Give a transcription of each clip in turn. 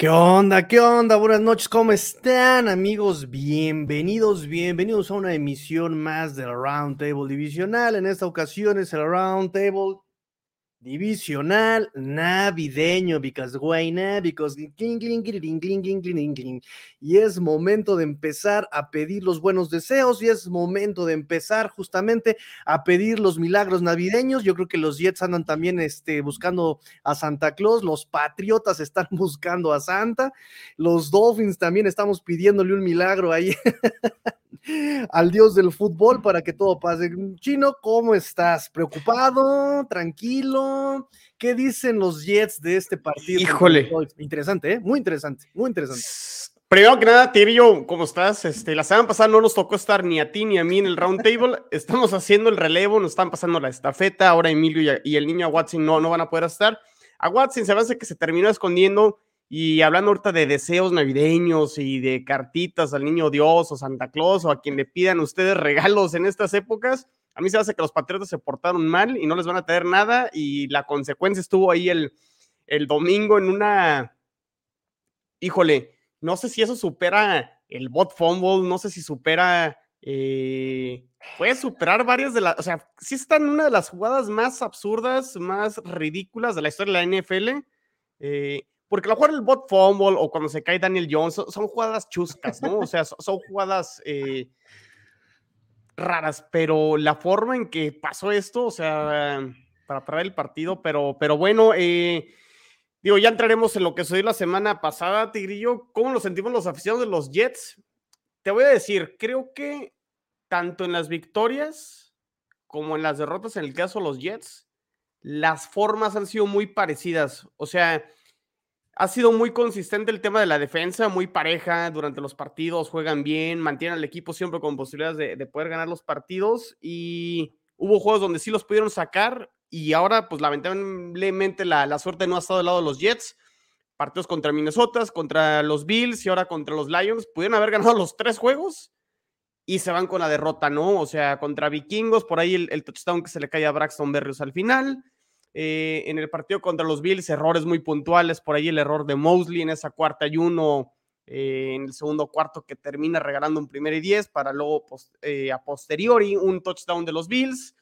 ¿Qué onda? ¿Qué onda? Buenas noches, ¿cómo están amigos? Bienvenidos, bienvenidos a una emisión más del Round Table Divisional. En esta ocasión es el Round Table divisional navideño, because why not? Because y es momento de empezar a pedir los buenos deseos y es momento de empezar justamente a pedir los milagros navideños. Yo creo que los Jets andan también este, buscando a Santa Claus, los Patriotas están buscando a Santa, los Dolphins también estamos pidiéndole un milagro ahí al dios del fútbol para que todo pase. Chino, ¿cómo estás? ¿Preocupado? ¿Tranquilo? ¿Qué dicen los Jets de este partido? Híjole. Interesante, ¿eh? Muy interesante, muy interesante. Primero que nada, Tirillo, ¿cómo estás? Este, la semana pasada no nos tocó estar ni a ti ni a mí en el round table. Estamos haciendo el relevo, nos están pasando la estafeta. Ahora Emilio y, el niño Watson no, no van a poder estar. A Watson se me hace que se terminó escondiendo y hablando ahorita de deseos navideños y de cartitas al niño Dios o Santa Claus o a quien le pidan ustedes regalos en estas épocas, a mí se hace que los patriotas se portaron mal y no les van a traer nada y la consecuencia estuvo ahí el, el domingo en una, híjole, no sé si eso supera el bot fumble, no sé si supera, eh, puede superar varias de las, o sea, sí está una de las jugadas más absurdas, más ridículas de la historia de la NFL. Eh, porque a lo mejor el bot fumble o cuando se cae Daniel Jones son, jugadas chuscas, ¿no? O sea, son, jugadas eh, raras, pero la forma en que pasó esto, o sea, para parar el partido, pero, pero bueno, eh, digo, ya entraremos en lo que sucedió la semana pasada, Tigrillo. ¿Cómo lo sentimos los aficionados de los Jets? Te voy a decir, creo que tanto en las victorias como en las derrotas, en el caso de los Jets, las formas han sido muy parecidas. O sea, ha sido muy consistente el tema de la defensa, muy pareja durante los partidos, juegan bien, mantienen al equipo siempre con posibilidades de, poder ganar los partidos y hubo juegos donde sí los pudieron sacar y ahora pues lamentablemente la, suerte no ha estado del lado de los Jets. Partidos contra Minnesota, contra los Bills y ahora contra los Lions, pudieron haber ganado los tres juegos y se van con la derrota, ¿no? O sea, contra Vikingos, por ahí el, touchdown que se le cae a Braxton Berrios al final eh, en el partido contra los Bills, errores muy puntuales, por ahí el error de Mosley en esa cuarta y uno, eh, en el segundo cuarto que termina regalando un primer y diez para luego eh, a posteriori un touchdown de los Bills.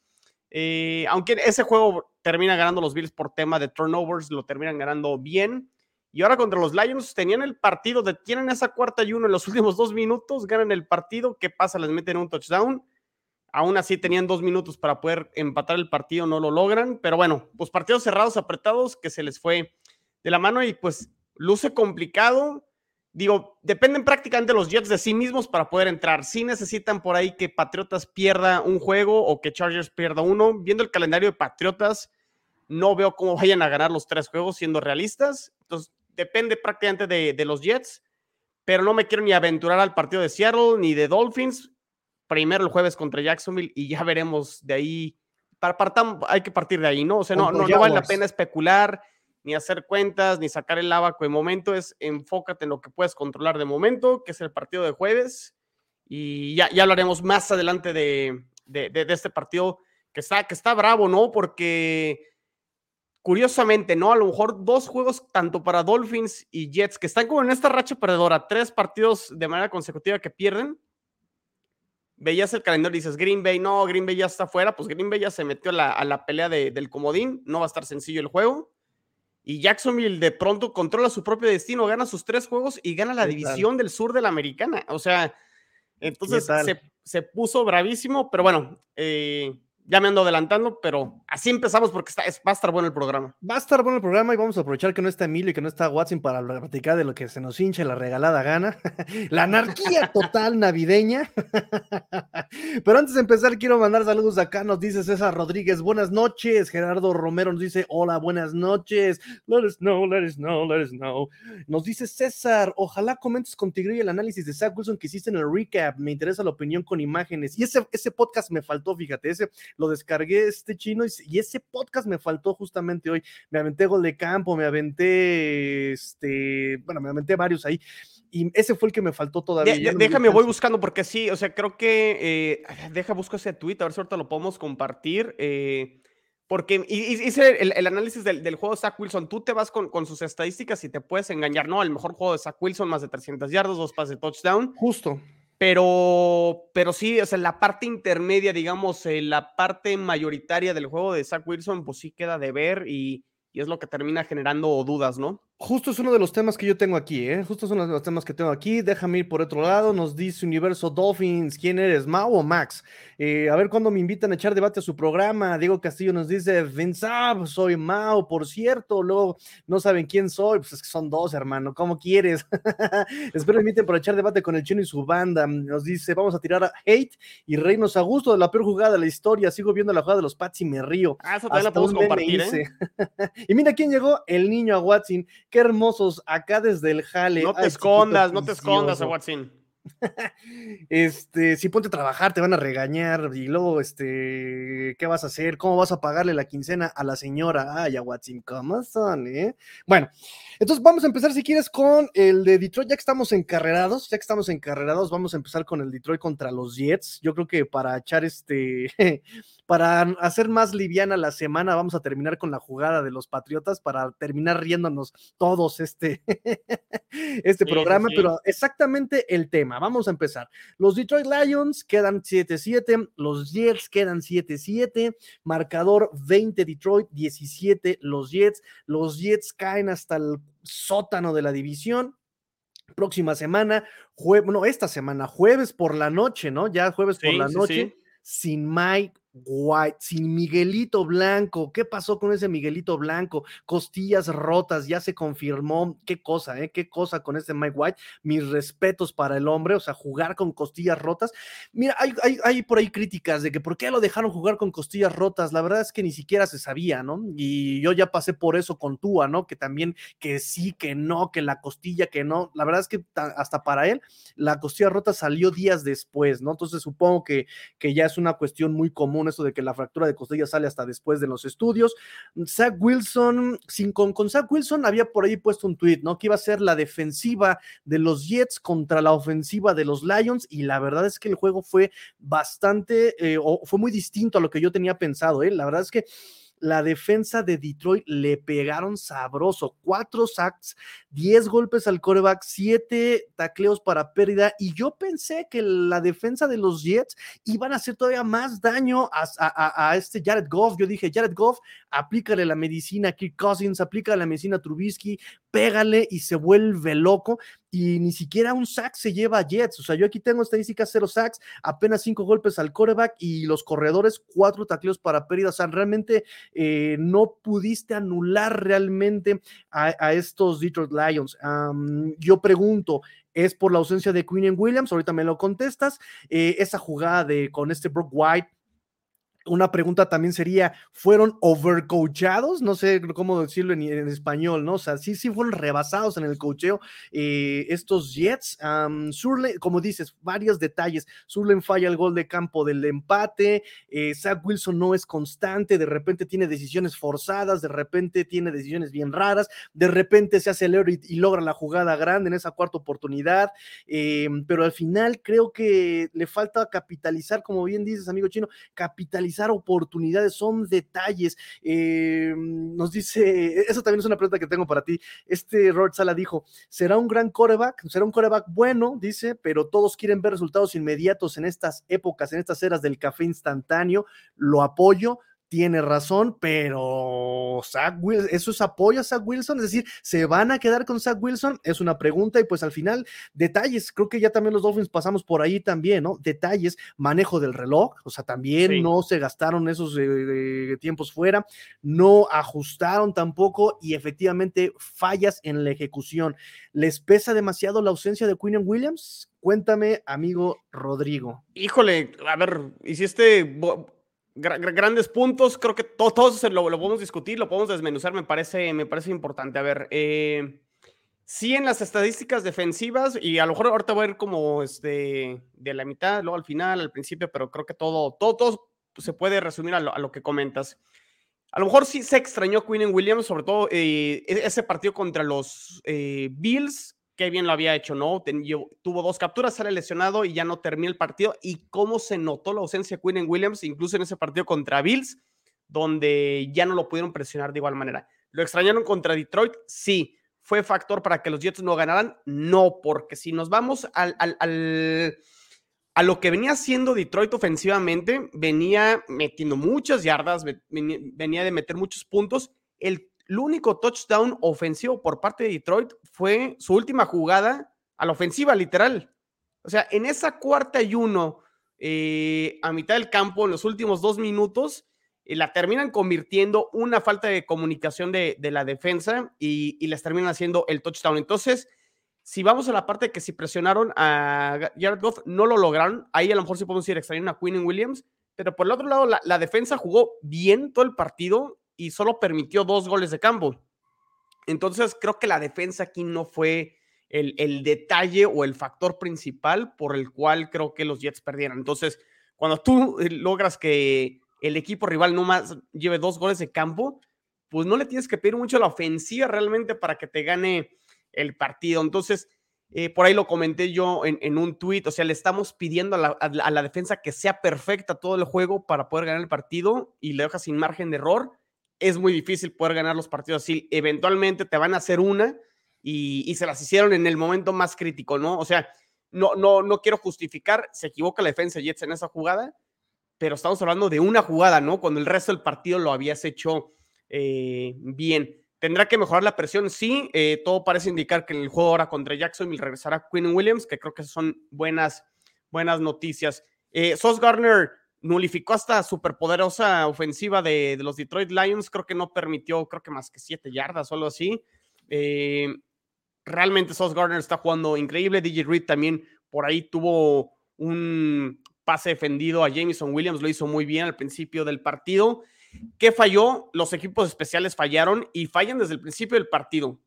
aunque ese juego termina ganando los Bills por tema de turnovers, lo terminan ganando bien. Y ahora contra los Lions tenían el partido, detienen esa cuarta y uno en los últimos dos minutos, ganan el partido. ¿Qué pasa? Les meten un touchdown Aún así tenían dos minutos para poder empatar el partido, no lo logran. Pero bueno, pues partidos cerrados, apretados, que se les fue de la mano y pues luce complicado. Digo, dependen prácticamente los Jets de sí mismos para poder entrar. Si necesitan por ahí que Patriotas pierda un juego o que Chargers pierda uno. Viendo el calendario de Patriotas, no veo cómo vayan a ganar los tres juegos siendo realistas. Entonces, depende prácticamente de, de los Jets. Pero no me quiero ni aventurar al partido de Seattle ni de Dolphins primero el jueves contra Jacksonville y ya veremos de ahí. Para, hay que partir de ahí, ¿no? O sea, no, no, vale la pena especular, ni hacer cuentas, ni sacar el abaco de momento. Es enfócate en lo que puedes controlar de momento, que es el partido de jueves. Y ya, ya hablaremos más adelante de, de, este partido que está, que está bravo, ¿no? Porque curiosamente, ¿no? A lo mejor dos juegos, tanto para Dolphins y Jets, que están como en esta racha perdedora, tres partidos de manera consecutiva que pierden veías el calendario y dices, Green Bay, no, Green Bay ya está fuera, pues Green Bay ya se metió a la, pelea del comodín, no va a estar sencillo el juego. Y Jacksonville de pronto controla su propio destino, gana sus tres juegos y gana la división del sur de la americana. O sea, entonces se, se, puso bravísimo, pero bueno, eh, ya me ando adelantando, pero así empezamos porque está, va a estar bueno el programa. Va a estar bueno el programa y vamos a aprovechar que no está Emilio y que no está Watson para platicar de lo que se nos hincha la regalada gana. la anarquía total navideña. pero antes de empezar, quiero mandar saludos acá. Nos dice César Rodríguez, buenas noches. Gerardo Romero nos dice, hola, buenas noches. Let us know, let us know, let us know. Nos dice César, ojalá comentes contigo y el análisis de Zach Wilson que hiciste en el recap. Me interesa la opinión con imágenes. Y ese, ese podcast me faltó, fíjate, ese lo descargué este chino y, ese podcast me faltó justamente hoy. Me aventé gol de campo, me aventé, este, bueno, me aventé varios ahí. Y ese fue el que me faltó todavía. déjame, voy buscando porque sí, o sea, creo que, eh, deja, busco ese tweet, a ver si ahorita lo podemos compartir. Eh, porque hice el, análisis del, juego de Zach Wilson. Tú te vas con, con, sus estadísticas y te puedes engañar, ¿no? El mejor juego de Zach Wilson, más de 300 yardas, dos pases de touchdown. Justo. Pero, pero sí, o sea, la parte intermedia, digamos, eh, la parte mayoritaria del juego de Zach Wilson, pues sí queda de ver y, y es lo que termina generando dudas, ¿no? Justo es uno de los temas que yo tengo aquí, ¿eh? Justo es uno de los temas que tengo aquí. Déjame ir por otro lado. Nos dice Universo Dolphins, ¿quién eres, Mao o Max? Eh, a ver cuándo me invitan a echar debate a su programa. Diego Castillo nos dice, Vincab, soy Mao, por cierto. Luego no saben quién soy, pues es que son dos, hermano. ¿Cómo quieres? Espero me inviten por echar debate con el chino y su banda. Nos dice, vamos a tirar a hate y reírnos a gusto de la peor jugada de la historia. Sigo viendo la jugada de los Pats y me río. Ah, eso también la podemos compartir, ¿eh? y mira quién llegó, el niño a Watson Qué hermosos, acá desde el jale. No te escondas, no te escondas, Watson. este, si ponte a trabajar, te van a regañar y luego, este, ¿qué vas a hacer? ¿Cómo vas a pagarle la quincena a la señora? Ay, a Watson, ¿cómo son, eh? Bueno, entonces vamos a empezar, si quieres, con el de Detroit, ya que estamos encarrerados, ya que estamos encarrerados, vamos a empezar con el Detroit contra los Jets. Yo creo que para echar este, para hacer más liviana la semana, vamos a terminar con la jugada de los Patriotas para terminar riéndonos todos este, este programa, pero exactamente el tema. Vamos a empezar. Los Detroit Lions quedan 7-7, los Jets quedan 7-7, marcador 20 Detroit, 17 los Jets, los Jets caen hasta el sótano de la división próxima semana, no, esta semana, jueves por la noche, ¿no? Ya jueves por la noche, sin Mike White, sin Miguelito Blanco. ¿Qué pasó con ese Miguelito Blanco? Costillas rotas, ya se confirmó. Qué cosa, ¿eh? Qué cosa con ese Mike White. Mis respetos para el hombre, o sea, jugar con costillas rotas. Mira, hay, por ahí críticas de que por qué lo dejaron jugar con costillas rotas. La verdad es que ni siquiera se sabía, ¿no? Y yo ya pasé por eso con Tua, ¿no? Que también, que sí, que no, que la costilla, que no. La verdad es que hasta para él, la costilla rota salió días después, ¿no? Entonces supongo que, que ya es una cuestión muy común eso de que la fractura de costilla sale hasta después de los estudios. Zach Wilson, sin, con, con Zach Wilson había por ahí puesto un tweet, ¿no? Que iba a ser la defensiva de los Jets contra la ofensiva de los Lions y la verdad es que el juego fue bastante, eh, o fue muy distinto a lo que yo tenía pensado, ¿eh? La verdad es que la defensa de Detroit le pegaron sabroso. Cuatro sacks, diez golpes al coreback, siete tacleos para pérdida. Y yo pensé que la defensa de los Jets iban a hacer todavía más daño a, este Jared Goff. Yo dije, Jared Goff, aplícale la medicina a Kirk Cousins, aplícale la medicina a Trubisky, pégale y se vuelve loco y ni siquiera un sack se lleva a Jets. O sea, yo aquí tengo estadísticas cero sacks, apenas cinco golpes al coreback y los corredores cuatro tacleos para pérdida. O sea, realmente eh, no pudiste anular realmente a, estos Detroit Lions. yo pregunto, ¿es por la ausencia de Queen Williams? Ahorita me lo contestas. Eh, esa jugada de con este Brock White una pregunta también sería, ¿fueron overcoachados? No sé cómo decirlo en, español, ¿no? O sea, sí, sí fueron rebasados en el cocheo eh, estos Jets. Surle, como dices, varios detalles. Surlen falla el gol de campo del empate. Eh, Zach Wilson no es constante. De repente tiene decisiones forzadas. De repente tiene decisiones bien raras. De repente se acelera y, y logra la jugada grande en esa cuarta oportunidad. Em, pero al final creo que le falta capitalizar, como bien dices, amigo chino, capitalizar oportunidades, son detalles. Eh, nos dice, eso también es una pregunta que tengo para ti. Este Robert Sala dijo, ¿será un gran coreback? ¿Será un coreback bueno? Dice, pero todos quieren ver resultados inmediatos en estas épocas, en estas eras del café instantáneo. Lo apoyo, tiene razón, pero Zach Wilson, ¿eso es apoyo a Zach Wilson? Es decir, ¿se van a quedar con Zach Wilson? Es una pregunta y pues al final, detalles, creo que ya también los Dolphins pasamos por ahí también, ¿no? Detalles, manejo del reloj, o sea, también no se gastaron esos eh, tiempos fuera, no ajustaron tampoco y efectivamente fallas en la ejecución. ¿Les pesa demasiado la ausencia de Quinn Williams? Cuéntame, amigo Rodrigo. Híjole, a ver, hiciste grandes puntos, creo que todo, todo eso lo, podemos discutir, lo podemos desmenuzar, me parece, me parece importante. A ver, eh, sí en las estadísticas defensivas, y a lo mejor ahorita voy a ir como este, de la mitad, luego al final, al principio, pero creo que todo, todo, todo se puede resumir a lo, que comentas. A lo mejor sí se extrañó Quinn Williams, sobre todo eh, e-, ese partido contra los eh, Bills, qué bien lo había hecho, ¿no? tuvo dos capturas, sale lesionado y ya no termina el partido. Y cómo se notó la ausencia de Quinn Williams, incluso en ese partido contra Bills, donde ya no lo pudieron presionar de igual manera. ¿Lo extrañaron contra Detroit? Sí. ¿Fue factor para que los Jets no ganaran? No, porque si nos vamos al, a lo que venía haciendo Detroit ofensivamente, venía metiendo muchas yardas, venía de meter muchos puntos. El, el único touchdown ofensivo por parte de Detroit fue su última jugada a la ofensiva, literal. O sea, en esa cuarta y uno, eh, a mitad del campo, en los últimos dos minutos, eh, la terminan convirtiendo una falta de comunicación de, la defensa y, les terminan haciendo el touchdown. Entonces, si vamos a la parte que si presionaron a Jared Goff, no lo lograron. Ahí a lo mejor sí podemos decir extrañaron a Quinn Williams, pero por el otro lado, la, la, defensa jugó bien todo el partido y solo permitió dos goles de campo. Entonces, creo que la defensa aquí no fue el, detalle o el factor principal por el cual creo que los Jets perdieron. Entonces, cuando tú eh, logras que el equipo rival no más lleve dos goles de campo, pues no le tienes que pedir mucho a la ofensiva realmente para que te gane el partido. Entonces, eh, por ahí lo comenté yo en, un tuit, o sea, le estamos pidiendo a la, a la, defensa que sea perfecta todo el juego para poder ganar el partido y le deja sin margen de error. Es muy difícil poder ganar los partidos así. Eventualmente te van a hacer una, y, se las hicieron en el momento más crítico, ¿no? O sea, no, no, no quiero justificar, se equivoca la defensa de Jets en esa jugada, pero estamos hablando de una jugada, ¿no? Cuando el resto del partido lo habías hecho eh, bien. ¿Tendrá que mejorar la presión? Sí, eh, todo parece indicar que en el juego ahora contra Jacksonville regresará Quinn Williams, que creo que son buenas, buenas noticias. Eh, Sos Garner nulificó esta superpoderosa ofensiva de, de, los Detroit Lions, creo que no permitió, creo que más que siete yardas o algo así. Eh, realmente Sauce Gardner está jugando increíble. DJ Reed también por ahí tuvo un pase defendido a Jameson Williams, lo hizo muy bien al principio del partido. ¿Qué falló? Los equipos especiales fallaron y fallan desde el principio del partido.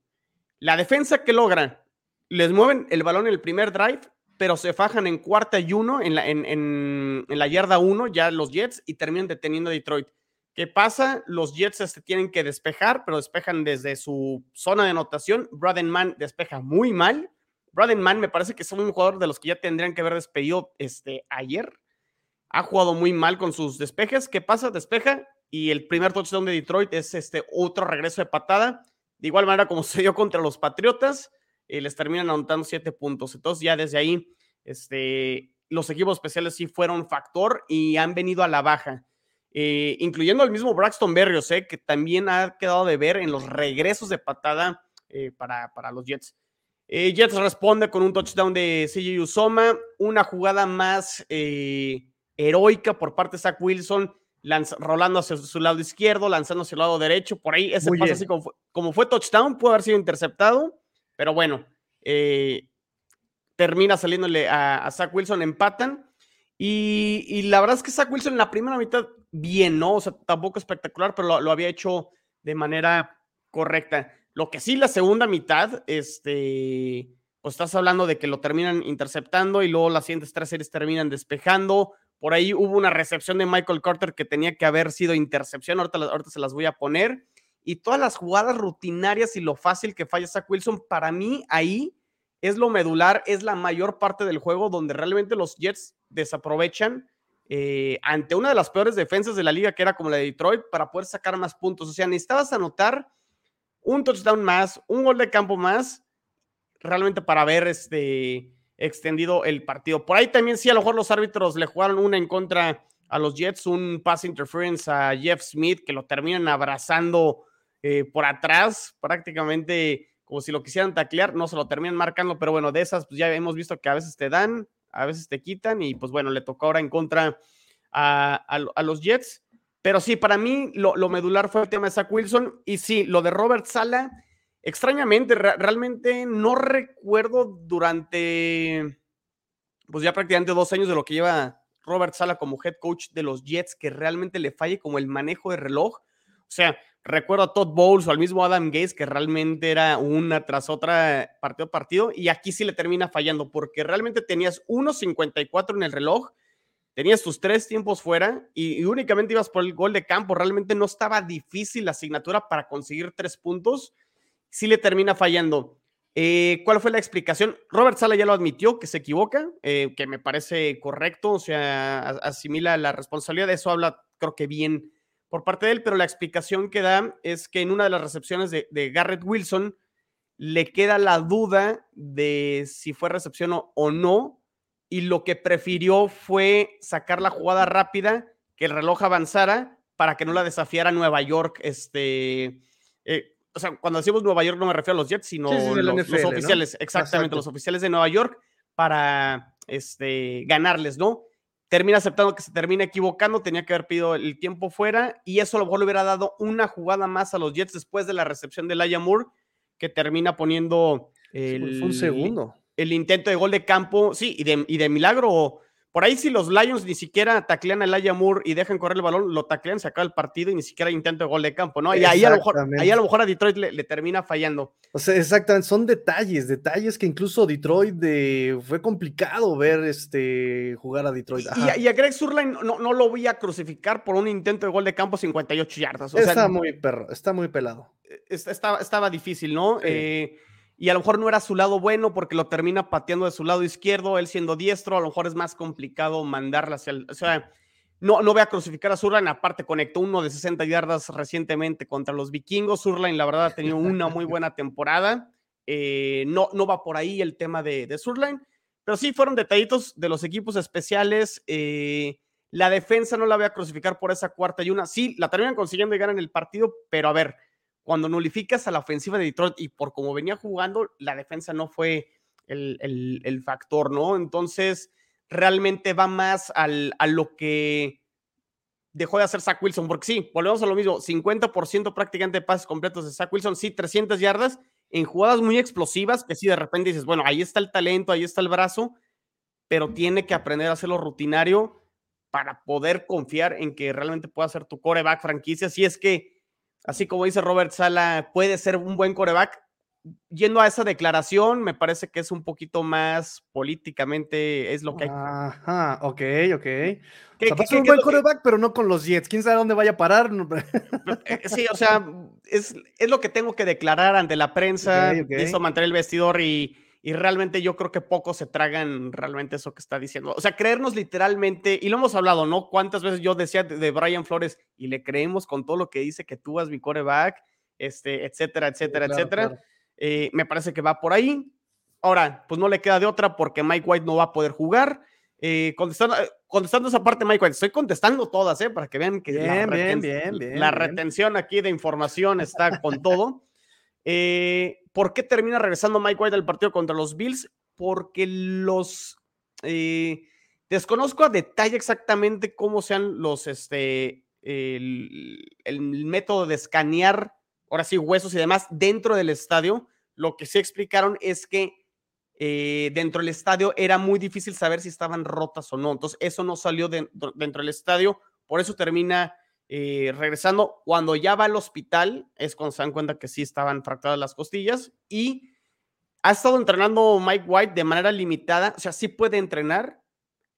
La defensa que logran, les mueven el balón en el primer drive, pero se fajan en cuarta y uno, en la, en la yarda uno, ya los Jets, y terminan deteniendo a Detroit. ¿Qué pasa? Los Jets se tienen que despejar, pero despejan desde su zona de anotación. Braden Mann despeja muy mal. Braden Mann me parece que es un jugador de los que ya tendrían que haber despedido este, ayer. Ha jugado muy mal con sus despejes. ¿Qué pasa? Despeja y el primer touchdown de Detroit es este otro regreso de patada. De igual manera como se dio contra los Patriotas, eh, les terminan anotando siete puntos. Entonces ya desde ahí este, los equipos especiales sí fueron factor y han venido a la baja. Eh, incluyendo el mismo Braxton Berrios, eh, que también ha quedado de ver en los regresos de patada eh, para, para, los Jets. Jets responde con un touchdown de CJ Usoma, una jugada más heroica por parte de Zach Wilson, rolando hacia su lado izquierdo, lanzando hacia el lado derecho, por ahí ese pase así como fue, como fue, touchdown, pudo haber sido interceptado, pero bueno, termina saliéndole a, a Zach Wilson, empatan. Y, y, la verdad es que Zach Wilson en la primera mitad bien, ¿no? O sea, tampoco espectacular, pero lo, había hecho de manera correcta. Lo que sí, la segunda mitad, este, pues estás hablando de que lo terminan interceptando y luego las siguientes tres series terminan despejando. Por ahí hubo una recepción de Michael Carter que tenía que haber sido intercepción, ahorita, ahorita se las voy a poner. Y todas las jugadas rutinarias y lo fácil que falla Zach Wilson, para mí ahí es lo medular, es la mayor parte del juego donde realmente los Jets desaprovechan eh, ante una de las peores defensas de la liga, que era como la de Detroit, para poder sacar más puntos. O sea, necesitabas anotar un touchdown más, un gol de campo más, realmente para haber este, extendido el partido. Por ahí también sí, a lo mejor los árbitros le jugaron una en contra a los Jets, un pass interference a Jeff Smith, que lo terminan abrazando eh, por atrás, prácticamente como si lo quisieran taclear, no se lo terminan marcando, pero bueno, de esas pues ya hemos visto que a veces te dan, a veces te quitan y pues bueno, le tocó ahora en contra a, los Jets. Pero sí, para mí lo, medular fue el tema de Zach Wilson y sí, lo de Robert Sala, extrañamente, realmente no recuerdo durante, pues ya prácticamente dos años de lo que lleva Robert Sala como head coach de los Jets, que realmente le falle como el manejo de reloj. O sea, recuerdo a Todd Bowles o al mismo Adam Gates, que realmente era una tras otra partido a partido, y aquí sí le termina fallando, porque realmente tenías 1.54 en el reloj, tenías tus tres tiempos fuera y, únicamente ibas por el gol de campo, realmente no estaba difícil la asignatura para conseguir tres puntos, sí le termina fallando. Eh, ¿Cuál fue la explicación? Robert Sala ya lo admitió, que se equivoca, eh, que me parece correcto, o sea, asimila la responsabilidad, de eso habla creo que bien por parte de él, pero la explicación que da es que en una de las recepciones de, Garrett Wilson le queda la duda de si fue recepción o, no, y lo que prefirió fue sacar la jugada rápida, que el reloj avanzara para que no la desafiara Nueva York. Este, eh, o sea, cuando decimos Nueva York no me refiero a los Jets, sino los, oficiales, exactamente, los oficiales de Nueva York para este, ganarles, ¿no? Termina aceptando que se termina equivocando, tenía que haber pedido el tiempo fuera y eso a lo mejor le hubiera dado una jugada más a los Jets después de la recepción de Laia Moore, que termina poniendo el, un segundo. el intento de gol de campo, sí, y de, y de milagro por ahí si los Lions ni siquiera taclean a Elijah Moore y dejan correr el balón, lo taclean, se acaba el partido y ni siquiera intento de gol de campo, ¿no? Y ahí a lo mejor, ahí a, lo mejor a Detroit le, termina fallando. O sea, exactamente, son detalles, detalles que incluso Detroit de, fue complicado ver este, jugar a Detroit. Y, a, Greg Surline no, no, lo voy a crucificar por un intento de gol de campo 58 yardas. está muy perro, está muy pelado. Estaba, estaba difícil, ¿no? Eh, y a lo mejor no era su lado bueno porque lo termina pateando de su lado izquierdo, él siendo diestro, a lo mejor es más complicado mandarla hacia el... O sea, no, no voy a crucificar a Surline, aparte conectó uno de 60 yardas recientemente contra los vikingos. Surline, la verdad, ha tenido una muy buena temporada. Eh, no, no va por ahí el tema de, de Surline, pero sí fueron detallitos de los equipos especiales. Eh, la defensa no la voy a crucificar por esa cuarta y una. Sí, la terminan consiguiendo y ganan el partido, pero a ver, cuando nulificas a la ofensiva de Detroit y por cómo venía jugando, la defensa no fue el, factor, ¿no? Entonces, realmente va más al, a lo que dejó de hacer Zach Wilson, porque sí, volvemos a lo mismo, 50% prácticamente de pases completos de Zach Wilson, sí, 300 yardas en jugadas muy explosivas, que sí, de repente dices, bueno, ahí está el talento, ahí está el brazo, pero tiene que aprender a hacerlo rutinario para poder confiar en que realmente pueda ser tu coreback franquicia, si es que así como dice Robert Sala, puede ser un buen coreback. Yendo a esa declaración, me parece que es un poquito más políticamente, es lo que hay. Ajá, ok, ok. o un buen coreback, pero no con los Jets. ¿Quién sabe dónde vaya a parar? Eh, sí, o sea, es, lo que tengo que declarar ante la prensa. Eso mantener el vestidor y, y realmente yo creo que pocos se tragan realmente eso que está diciendo. O sea, creernos literalmente, y lo hemos hablado, ¿no? Cuántas veces yo decía de, Brian Flores y le creemos con todo lo que dice que tú vas mi coreback, este, etcétera, etcétera, etcétera. Eh, me parece que va por ahí. Ahora, pues no le queda de otra porque Mike White no va a poder jugar. Eh, contestando, eh, contestando esa parte, Mike White, estoy contestando todas, ¿eh? Para que vean que bien, bien, bien, la retención aquí de información está con todo. Eh, ¿Por qué termina regresando Mike White al partido contra los Bills? Porque los... Eh, desconozco a detalle exactamente cómo sean los, este, el, método de escanear, ahora sí, huesos y demás dentro del estadio. Lo que sí explicaron es que eh, dentro del estadio era muy difícil saber si estaban rotas o no. Entonces, eso no salió dentro del estadio. Por eso termina eh, regresando, cuando ya va al hospital, es cuando se dan cuenta que sí estaban fracturadas las costillas y ha estado entrenando Mike White de manera limitada, o sea, sí puede entrenar.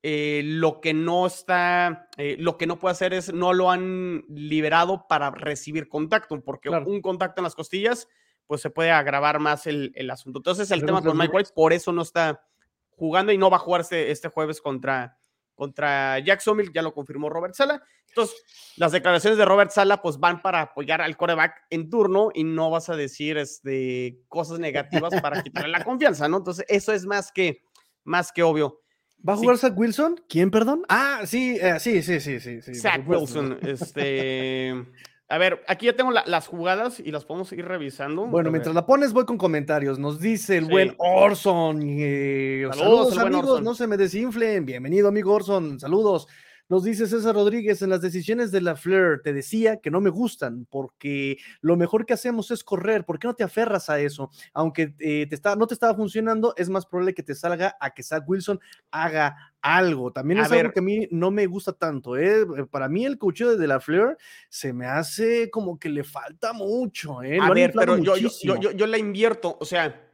Eh, lo que no está, eh, lo que no puede hacer es no lo han liberado para recibir contacto, porque un contacto en las costillas, pues se puede agravar más el, asunto. Entonces, el tema con Mike White, por eso no está jugando y no va a jugarse este jueves contra, contra Jacksonville, ya lo confirmó Robert Sala. Entonces, las declaraciones de Robert Sala pues van para apoyar al coreback en turno y no vas a decir este, cosas negativas para quitarle la confianza, ¿no? Entonces, eso es más que, más que obvio. ¿Va a jugar Zach Wilson? ¿Quién, perdón? Ah, sí, eh, sí, sí, sí, sí. Zach Wilson, este... A ver, aquí ya tengo las jugadas y las podemos ir revisando. Bueno, mientras la pones, voy con comentarios. Nos dice el buen Orson. Eh, saludos, amigos, no se me desinflen. Bienvenido, amigo Orson. Saludos. Nos dice César Rodríguez, en las decisiones de la Flair te decía que no me gustan porque lo mejor que hacemos es correr. ¿Por qué no te aferras a eso? Aunque eh, te está, no te estaba funcionando, es más probable que te salga a que Zach Wilson haga algo. También es algo que a mí no me gusta tanto. ¿eh? Para mí el cocheo de la Flair se me hace como que le falta mucho. ¿eh? A ver, pero yo, yo, yo, yo la invierto. O sea,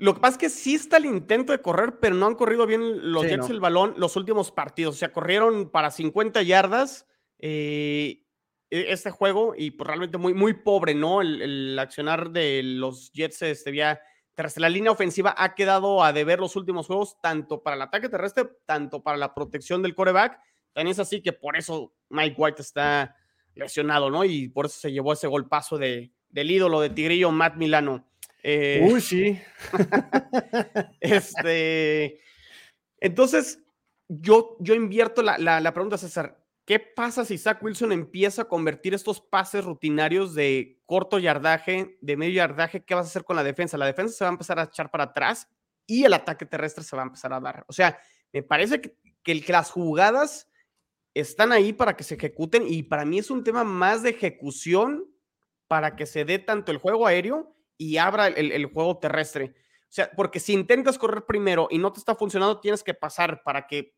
lo que pasa es que sí está el intento de correr, pero no han corrido bien los Jets el balón los últimos partidos. O sea, corrieron para 50 yardas eh, e, este juego y pues, realmente muy, muy pobre, ¿no? El, accionar de los Jets este, vía terrestre. La línea ofensiva ha quedado a deber los últimos juegos, tanto para el ataque terrestre, tanto para la protección del coreback. También es así que por eso Mike White está lesionado, ¿no? Y por eso se llevó ese golpazo de, del ídolo de Tigrillo, Matt Milano. Eh, Uy, sí. este, entonces, yo, yo invierto la, la, la pregunta, César. ¿Qué pasa si Zach Wilson empieza a convertir estos pases rutinarios de corto yardaje, de medio yardaje? ¿Qué vas a hacer con la defensa? La defensa se va a empezar a echar para atrás y el ataque terrestre se va a empezar a dar. O sea, me parece que, que, las jugadas están ahí para que se ejecuten y para mí es un tema más de ejecución para que se dé tanto el juego aéreo y abra el, el, juego terrestre. O sea, porque si intentas correr primero y no te está funcionando, tienes que pasar para que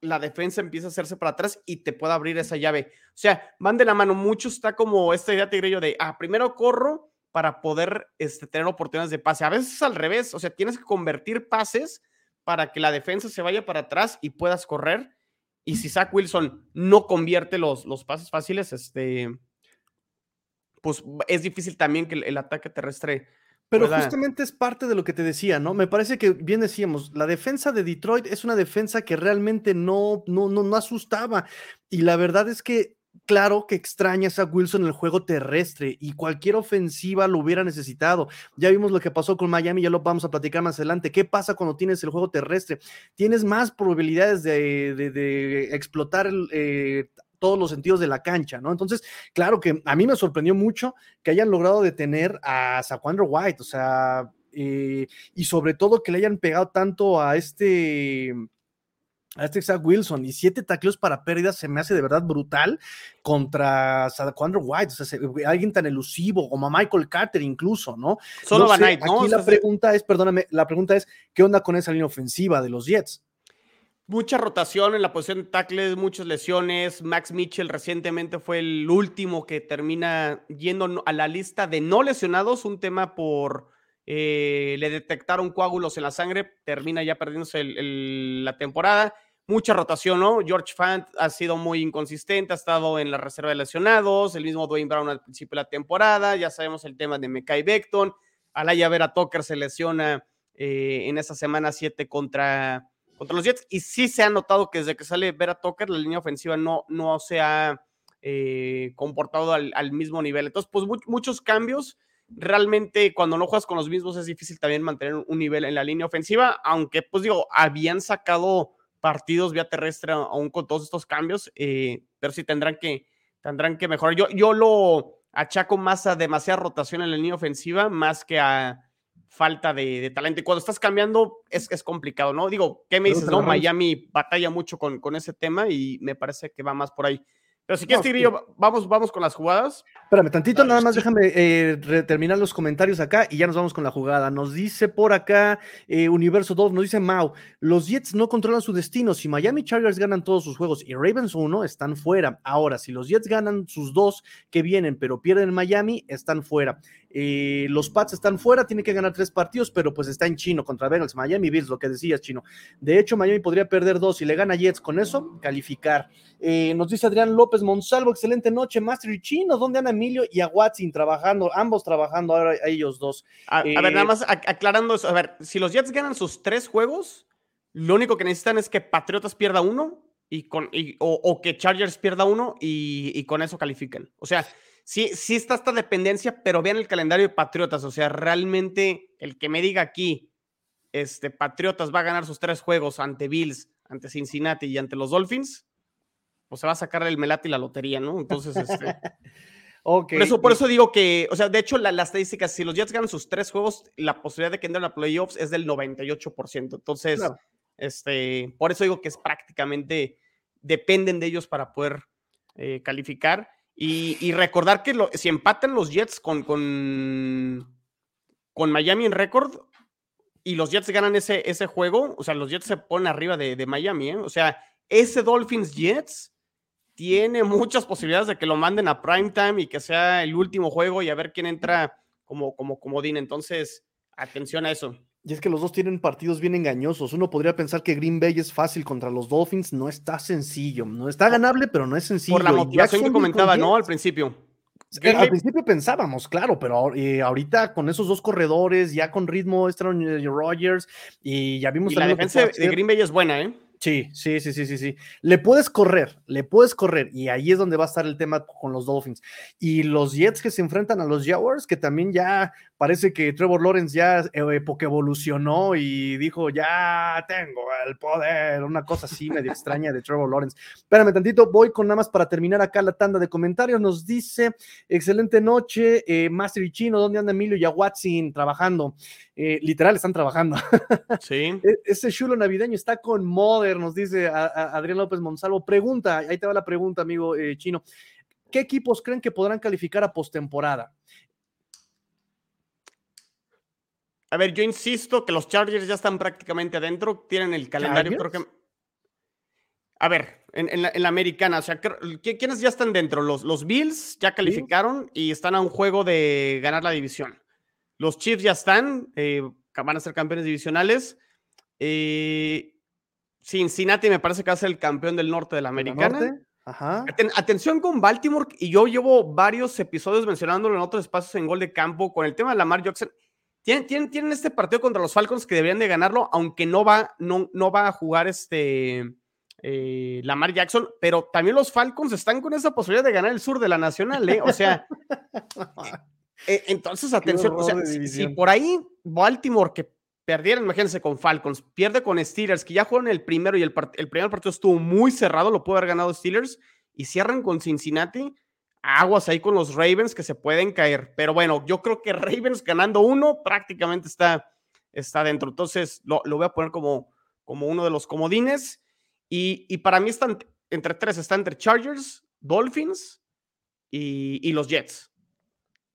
la defensa empieza a hacerse para atrás y te pueda abrir esa llave. O sea, van de la mano. Mucho está como esta idea tigrillo de, ah, primero corro para poder este, tener oportunidades de pase. A veces es al revés, o sea, tienes que convertir pases para que la defensa se vaya para atrás y puedas correr. Y si Zach Wilson no convierte los, los pases fáciles, este, pues es difícil también que el ataque terrestre pero justamente es parte de lo que te decía, ¿no? Me parece que bien decíamos, la defensa de Detroit es una defensa que realmente no, no, no, no asustaba. Y la verdad es que, claro que extrañas a Wilson en el juego terrestre y cualquier ofensiva lo hubiera necesitado. Ya vimos lo que pasó con Miami, ya lo vamos a platicar más adelante. ¿Qué pasa cuando tienes el juego terrestre? Tienes más probabilidades de, de, explotar el, eh, todos los sentidos de la cancha, ¿no? Entonces, claro que a mí me sorprendió mucho que hayan logrado detener a Saquandro White, o sea, eh, y sobre todo que le hayan pegado tanto a este a este Zach Wilson y siete tacleos para pérdidas se me hace de verdad brutal contra Saquandro White, o sea, alguien tan elusivo como a Michael Carter incluso, ¿no? Solo Van ¿no? Aquí la pregunta es, perdóname, la pregunta es, ¿qué onda con esa línea ofensiva de los Jets? Mucha rotación en la posición de tackles, muchas lesiones. Max Mitchell recientemente fue el último que termina yendo a la lista de no lesionados, un tema por eh, le detectaron coágulos en la sangre, termina ya perdiéndose la temporada. Mucha rotación, ¿no? George Fant ha sido muy inconsistente, ha estado en la reserva de lesionados, el mismo Dwayne Brown al principio de la temporada, ya sabemos el tema de Mekai Beckton, Alaya Vera Tucker se lesiona eh, en esa semana 7 contra contra los Jets. Y sí se ha notado que desde que sale Vera Tucker, la línea ofensiva no, no se ha eh, comportado al, mismo nivel. Entonces, pues muchos cambios. Realmente, cuando no juegas con los mismos, es difícil también mantener un nivel en la línea ofensiva, aunque, pues digo, habían sacado partidos vía terrestre aún con todos estos cambios, eh, pero sí tendrán que, tendrán que mejorar. Yo, yo lo achaco más a demasiada rotación en la línea ofensiva, más que a falta de, talento. Y cuando estás cambiando es, es complicado, ¿no? Digo, ¿qué me dices? No, Miami batalla mucho con, con ese tema y me parece que va más por ahí. Pero si quieres, Tigrillo, vamos, vamos con las jugadas. Espérame tantito, nada más déjame eh, terminar los comentarios acá y ya nos vamos con la jugada. Nos dice por acá eh, Universo 2, nos dice Mau, los Jets no controlan su destino. Si Miami Chargers ganan todos sus juegos y Ravens 1, están fuera. Ahora, si los Jets ganan sus dos que vienen, pero pierden Miami, están fuera. Eh, los Pats están fuera, tienen que ganar tres partidos, pero pues está en chino contra Bengals, Miami Bills, lo que decías, chino. De hecho, Miami podría perder dos y le gana Jets con eso, calificar. Eh, nos dice Adrián López Monsalvo, excelente noche, Master y Chino, ¿dónde anda Emilio y a Watson trabajando? Ambos trabajando ahora ellos dos. A, ver, nada eh, más aclarando eso, a ver, si los Jets ganan sus tres juegos, lo único que necesitan es que Patriotas pierda uno y con, o, que Chargers pierda uno y, y con eso califiquen. O sea, sí, sí está esta dependencia, pero vean el calendario de Patriotas. O sea, realmente el que me diga aquí, este, Patriotas va a ganar sus tres juegos ante Bills, ante Cincinnati y ante los Dolphins, pues se va a sacar el melate y la lotería, ¿no? Entonces, este. okay. por, eso, por eso digo que, o sea, de hecho, la, la, estadística, si los Jets ganan sus tres juegos, la posibilidad de que entren a playoffs es del 98%. Entonces, este, por eso digo que es prácticamente, dependen de ellos para poder eh, calificar. Y, recordar que si empatan los Jets con, con, con Miami en récord y los Jets ganan ese, ese juego, o sea, los Jets se ponen arriba de, Miami, ¿eh? O sea, ese Dolphins Jets tiene muchas posibilidades de que lo manden a primetime y que sea el último juego y a ver quién entra como, como comodín. Entonces, atención a eso. Y es que los dos tienen partidos bien engañosos. Uno podría pensar que Green Bay es fácil contra los Dolphins. No está sencillo. No está ganable, pero no es sencillo. Por la motivación que comentaba, ¿no? Al principio. al principio pensábamos, claro, pero eh, ahorita con esos dos corredores, ya con ritmo, Aaron Rodgers, y ya vimos... Y la defensa de Green Bay es buena, ¿eh? Sí, sí, sí, sí, sí, sí. Le puedes correr, le puedes correr, y ahí es donde va a estar el tema con los Dolphins. Y los Jets que se enfrentan a los Jaguars, que también ya parece que Trevor Lawrence ya eh, evolucionó y dijo, ya tengo el poder, una cosa así medio extraña de Trevor Lawrence. Espérame tantito, voy con nada más para terminar acá la tanda de comentarios. Nos dice, excelente noche, eh, Master y Chino, ¿dónde anda Emilio y Watson trabajando? Eh, literal, están trabajando. Sí. E-, ese chulo navideño está con Mother, nos dice Adrián López Monsalvo. Pregunta, ahí te va la pregunta, amigo eh, Chino. ¿Qué equipos creen que podrán calificar a postemporada? A ver, yo insisto que los Chargers ya están prácticamente adentro, tienen el calendario, creo que... A ver, en, la, americana, o sea, ¿quiénes ya están dentro? Los, los Bills ya calificaron y están a un juego de ganar la división. Los Chiefs ya están, eh, van a ser campeones divisionales. Eh, Cincinnati me parece que va a ser el campeón del norte de la americana. atención con Baltimore, y yo llevo varios episodios mencionándolo en otros espacios en gol de campo con el tema de Lamar Jackson. Tienen, tienen, tienen este partido contra los Falcons que deberían de ganarlo, aunque no va, no, no va a jugar este eh, Lamar Jackson, pero también los Falcons están con esa posibilidad de ganar el sur de la Nacional, ¿eh? O sea, Eh, entonces, atención, si, por ahí Baltimore que perdieron, imagínense con Falcons, pierde con Steelers, que ya jugaron el primero y el, el primer partido estuvo muy cerrado, lo pudo haber ganado Steelers, y cierran con Cincinnati, aguas ahí con los Ravens que se pueden caer. Pero bueno, yo creo que Ravens ganando uno prácticamente está, está dentro. Entonces lo, lo voy a poner como, como uno de los comodines. Y, y, para mí están entre tres, está entre Chargers, Dolphins y, y los Jets.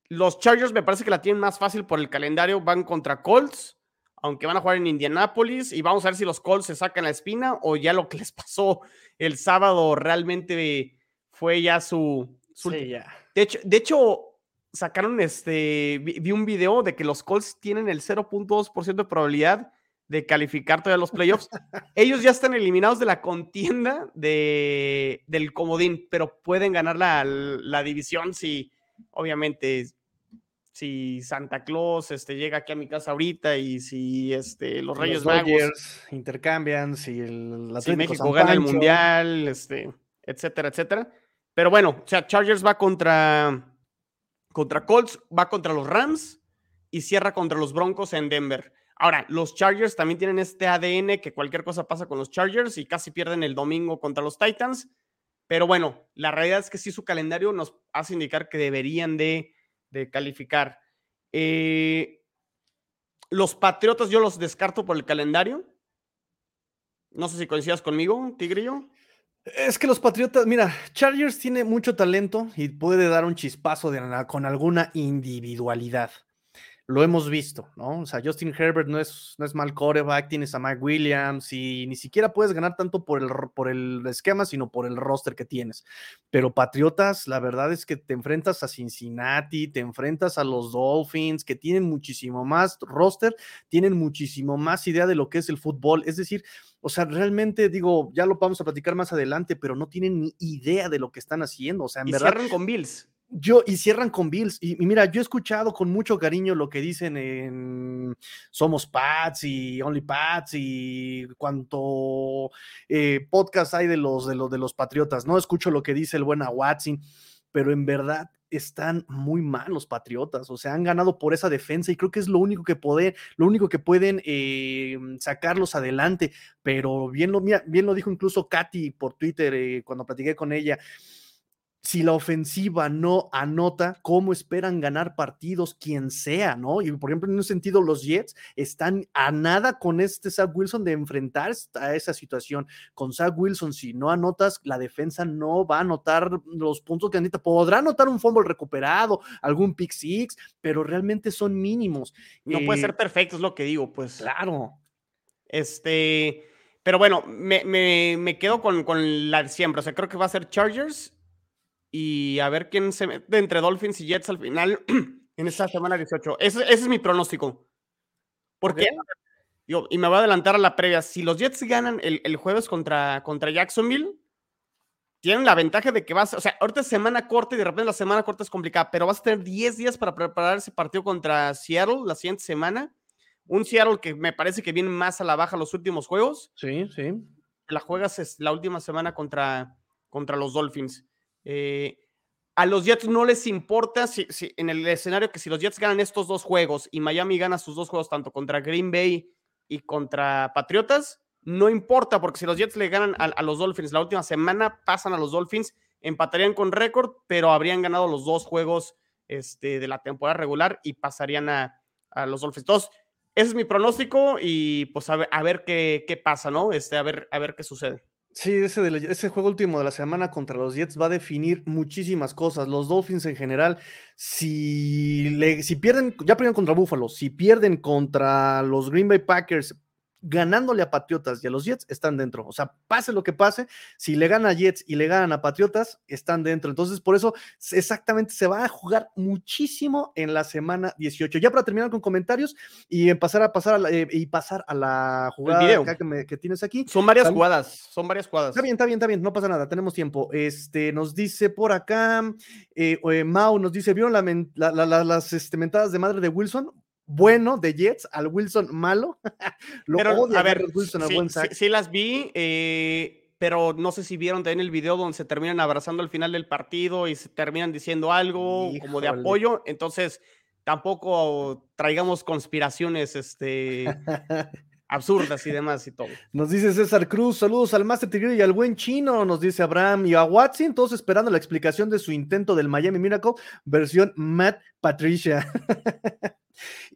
Los Chargers me parece que la tienen más fácil por el calendario. Van contra Colts, aunque van a jugar en Indianapolis. Y vamos a ver si los Colts se sacan la espina o ya lo que les pasó el sábado realmente fue ya su. sí, ya. De, hecho, de hecho, sacaron este. Vi, un video de que los Colts tienen el 0.2% de probabilidad de calificar todavía los playoffs. Ellos ya están eliminados de la contienda de, del comodín, pero pueden ganar la, la división si, obviamente, si Santa Claus este, llega aquí a mi casa ahorita y si este, los Reyes Magos intercambian, si, el México gana el Mundial, este, etcétera, etcétera. Pero bueno, o sea, Chargers va contra, contra Colts, va contra los Rams y cierra contra los Broncos en Denver. Ahora, los Chargers también tienen este ADN que cualquier cosa pasa con los Chargers y casi pierden el domingo contra los Titans. Pero bueno, la realidad es que sí su calendario nos hace indicar que deberían de de calificar. Eh, los Patriotas yo los descarto por el calendario. No sé si coincidas conmigo, Tigrillo. Es que los Patriotas, mira, Chargers tiene mucho talento y puede dar un chispazo de, con alguna individualidad lo hemos visto, ¿no? O sea, Justin Herbert no es, no es mal coreback, tienes a Mike Williams y ni siquiera puedes ganar tanto por el, por el esquema, sino por el roster que tienes. Pero Patriotas, la verdad es que te enfrentas a Cincinnati, te enfrentas a los Dolphins, que tienen muchísimo más roster, tienen muchísimo más idea de lo que es el fútbol. Es decir, o sea, realmente digo, ya lo vamos a platicar más adelante, pero no tienen ni idea de lo que están haciendo. O sea, en y verdad. con Bills. Yo, y cierran con Bills. Y, mira, yo he escuchado con mucho cariño lo que dicen en Somos Pats y Only Pats y cuánto eh, podcast hay de los, de los de los Patriotas. No escucho lo que dice el buen Watson, pero en verdad están muy mal los Patriotas. O sea, han ganado por esa defensa y creo que es lo único que puede, lo único que pueden eh, sacarlos adelante. Pero bien lo, bien lo dijo incluso Katy por Twitter eh, cuando platiqué con ella si la ofensiva no anota, ¿cómo esperan ganar partidos quien sea, no? Y por ejemplo, en un sentido, los Jets están a nada con este Zach Wilson de enfrentar a esa situación. Con Zach Wilson, si no anotas, la defensa no va a anotar los puntos que necesita. Podrá anotar un fumble recuperado, algún pick six, pero realmente son mínimos. No puede ser eh, perfecto, es lo que digo, pues. Claro. Este, pero bueno, me, me quedo con, con la siempre. O sea, creo que va a ser Chargers y a ver quién se mete entre Dolphins y Jets al final en esta semana 18. Ese, ese es mi pronóstico. Porque, yo, y me voy a adelantar a la previa, si los Jets ganan el, el, jueves contra, contra Jacksonville, tienen la ventaja de que vas, o sea, ahorita es semana corta y de repente la semana corta es complicada, pero vas a tener 10 días para preparar ese partido contra Seattle la siguiente semana. Un Seattle que me parece que viene más a la baja los últimos juegos. Sí, sí la juegas la última semana contra, contra los Dolphins. Eh, a los Jets no les importa si, en el escenario que si los Jets ganan estos dos juegos y Miami gana sus dos juegos, tanto contra Green Bay y contra Patriotas, no importa, porque si los Jets le ganan a, los Dolphins la última semana, pasan a los Dolphins, empatarían con récord, pero habrían ganado los dos juegos este, de la temporada regular y pasarían a, los Dolphins. Entonces, ese es mi pronóstico y pues a ver, a ver qué, qué, pasa, ¿no? Este, a, ver, a ver qué sucede. Sí, ese, ese juego último de la semana contra los Jets va a definir muchísimas cosas. Los Dolphins en general, si, le, si pierden, ya perdieron contra Buffalo, si pierden contra los Green Bay Packers, ganándole a Patriotas y a los Jets, están dentro. O sea, pase lo que pase, si le gana a Jets y le ganan a Patriotas, están dentro. Entonces, por eso exactamente se va a jugar muchísimo en la semana 18. Ya para terminar con comentarios y pasar a pasar a la, eh, y pasar a la jugada que, tienes aquí. Son varias jugadas, son varias jugadas. Está bien, está bien, está bien, no pasa nada, tenemos tiempo. Este, nos dice por acá, eh, eh Mau nos dice, ¿vieron las este, mentadas de madre de Wilson? Bueno de Jets al Wilson malo. Lo pero, a ver, Wilson sí, buen Sí, las vi, eh, pero no sé si vieron también el video donde se terminan abrazando al final del partido y se terminan diciendo algo como de apoyo. Entonces, tampoco traigamos conspiraciones este, absurdas y demás y todo. Nos dice César Cruz, saludos al Master Tigre y al buen chino, nos dice Abraham y a Watson, todos esperando la explicación de su intento del Miami Miracle, versión Matt Patricia.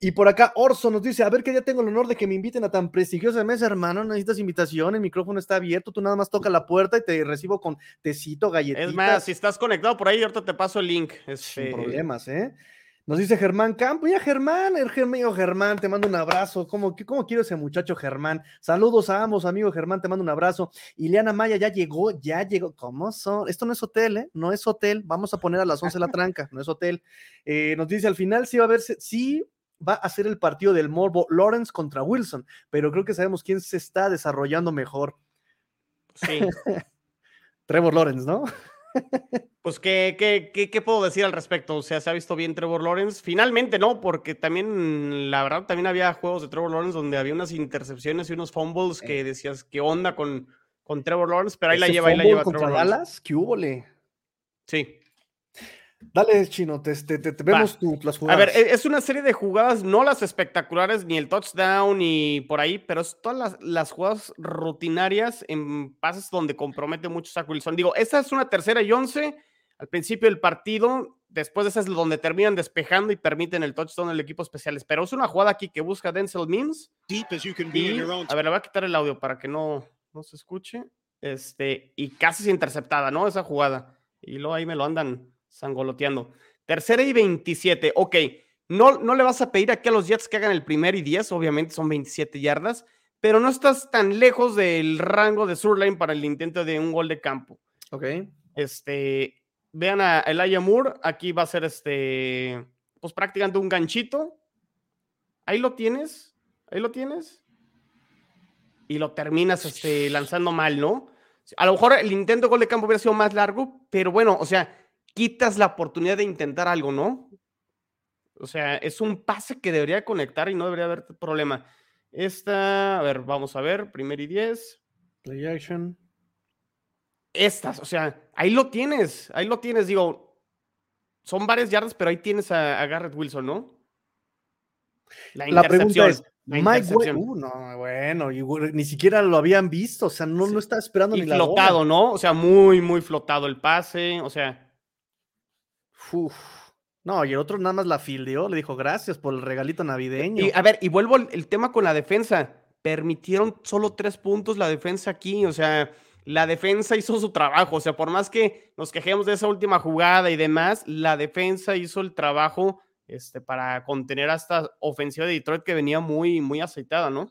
Y por acá Orso nos dice, a ver que ya tengo el honor de que me inviten a tan prestigiosa mesa, hermano, necesitas invitación, el micrófono está abierto, tú nada más toca la puerta y te recibo con tecito, galletitas. Es más, si estás conectado por ahí, ahorita te paso el link. Sin este problemas, ¿eh? Nos dice Germán Campo, ya Germán, el amigo Germán, te mando un abrazo. ¿Cómo, ¿Cómo quiero ese muchacho Germán? Saludos a ambos, amigo Germán, te mando un abrazo. Ileana Maya ya llegó, ya llegó. ¿Cómo son? Esto no es hotel, ¿eh? No es hotel. Vamos a poner a las 11 la tranca, no es hotel. Eh, nos dice al final sí va a verse, sí va a ser el partido del Morbo Lawrence contra Wilson, pero creo que sabemos quién se está desarrollando mejor. Sí. Trevor Lawrence, ¿no? Pues, ¿qué, qué, qué, puedo decir al respecto? O sea, ¿se ha visto bien Trevor Lawrence? Finalmente, no, porque también, la verdad, también había juegos de Trevor Lawrence donde había unas intercepciones y unos fumbles que decías, ¿qué onda con, con Trevor Lawrence? Pero ahí la lleva, ahí la lleva contra Dallas, ¿qué hubo? Sí. Dale, Chino, te, vemos las jugadas. A ver, e, es una serie de jugadas, no las espectaculares, ni el touchdown, ni por ahí, pero es todas las, jugadas rutinarias en pases donde compromete mucho Zach Wilson. Digo, esta es una tercera y once al principio del partido, después de esa es donde terminan despejando y permiten el touchdown del equipo especiales. Pero es una jugada aquí que busca Denzel Mims. Y, a ver, le voy a quitar el audio para que no, no se escuche. Este, y casi es interceptada, ¿no? Esa jugada. Y luego ahí me lo andan sangoloteando. Tercera y 27. Ok, no, no le vas a pedir aquí a los Jets que hagan el primer y 10, obviamente son 27 yardas, pero no estás tan lejos del rango de Surline para el intento de un gol de campo. Ok. Este, vean a Elijah Moore, aquí va a ser este, pues prácticamente un ganchito. Ahí lo tienes, ahí lo tienes. Y lo terminas este, lanzando mal, ¿no? A lo mejor el intento de gol de campo hubiera sido más largo, pero bueno, o sea, quitas la oportunidad de intentar algo, ¿no? O sea, es un pase que debería conectar y no debería haber problema. Esta, a ver, vamos a ver, primer y diez. Play action. Estas, o sea, ahí lo tienes, ahí lo tienes, digo, son varias yardas, pero ahí tienes a, Garrett Wilson, ¿no? La, pregunta es, Mike uh, no, bueno, ni siquiera lo habían visto, o sea, no, no estaba esperando ni la flotado, ¿no? O sea, muy, muy flotado el pase, o sea, no, y el otro nada más la fildeó, le dijo gracias por el regalito navideño. Y, a ver, y vuelvo el tema con la defensa. Permitieron solo tres puntos la defensa aquí, o sea, la defensa hizo su trabajo, o sea, por más que nos quejemos de esa última jugada y demás, la defensa hizo el trabajo este, para contener a esta ofensiva de Detroit que venía muy, muy aceitada, ¿no?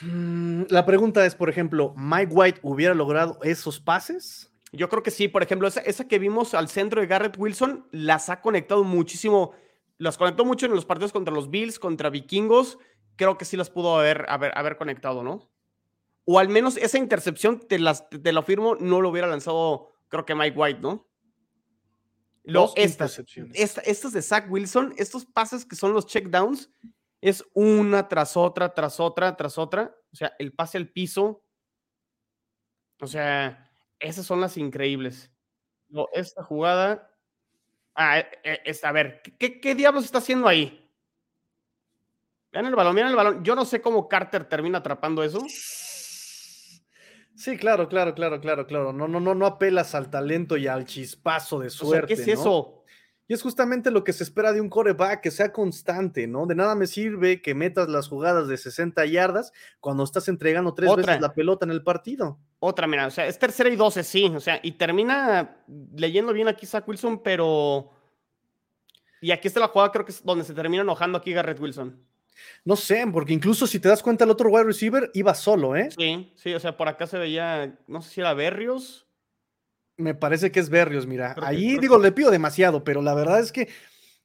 Mm, la pregunta es, por ejemplo, ¿Mike White hubiera logrado esos pases? Yo creo que sí, por ejemplo, esa, que vimos al centro de Garrett Wilson las ha conectado muchísimo, las conectó mucho en los partidos contra los Bills, contra Vikingos, creo que sí las pudo haber, haber, haber conectado, ¿no? O al menos esa intercepción, te, las, te lo firmo, no lo hubiera lanzado, creo que Mike White, ¿no? Lo, estas, estas de Zach Wilson, estos pases que son los checkdowns, es una tras otra, tras otra, tras otra. O sea, el pase al piso. O sea, esas son las increíbles. No, esta jugada. Ah, e, e, a ver, ¿qué, ¿qué diablos está haciendo ahí? Vean el balón, miren el balón. Yo no sé cómo Carter termina atrapando eso. Sí, claro, claro, claro, claro, claro. No, no, no, no apelas al talento y al chispazo de suerte. ¿Qué es eso? Y es justamente lo que se espera de un coreback, que sea constante, ¿no? De nada me sirve que metas las jugadas de 60 yardas cuando estás entregando tres veces la pelota en el partido. Otra, mira, o sea, es tercera y doce, sí, o sea, y termina leyendo bien aquí Zach Wilson, pero... Y aquí está la jugada, creo que es donde se termina enojando aquí Garrett Wilson. No sé, porque incluso si te das cuenta, el otro wide receiver iba solo, ¿eh? Sí, sí, o sea, por acá se veía, no sé si era Berrios. Me parece que es Berrios, mira. Ahí digo, le pido demasiado, pero la verdad es que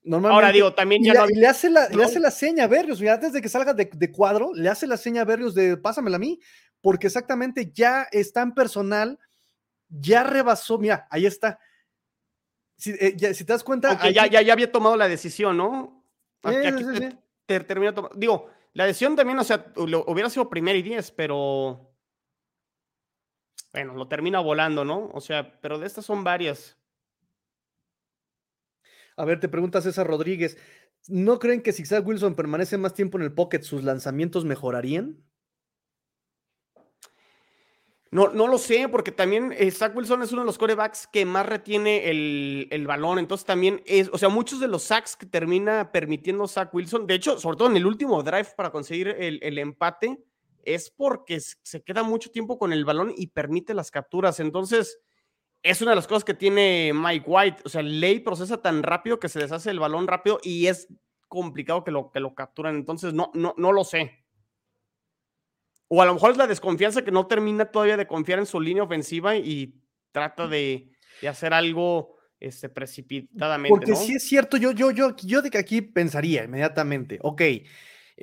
normalmente. Ahora digo, también ya. Y, le, hace la, le hace la seña a Berrios, mira, antes de que salga de, de, cuadro, le hace la seña a Berrios de pásamela a mí, porque exactamente ya está en personal, ya rebasó, mira, ahí está. Si, eh, si te das cuenta. ya, ya, ya había tomado la decisión, ¿no? Aquí, aquí, termina tomando. Digo, la decisión también, o sea, hubiera sido primero y diez, pero. Bueno, lo termina volando, ¿no? O sea, pero de estas son varias. A ver, te pregunta César Rodríguez. ¿No creen que si Zach Wilson permanece más tiempo en el pocket, sus lanzamientos mejorarían? No, no lo sé, porque también eh, Zach Wilson es uno de los corebacks que más retiene el, balón. Entonces también es, o sea, muchos de los sacks que termina permitiendo Zach Wilson, de hecho, sobre todo en el último drive para conseguir el, empate, es porque se queda mucho tiempo con el balón y permite las capturas. Entonces, es una de las cosas que tiene Mike White. O sea, Ley procesa tan rápido que se deshace el balón rápido y es complicado que lo, que lo capturan. Entonces, no, no, no lo sé. O a lo mejor es la desconfianza que no termina todavía de confiar en su línea ofensiva y trata de, hacer algo este, precipitadamente. Porque si es cierto, yo, yo, yo, yo de que aquí pensaría inmediatamente, ok,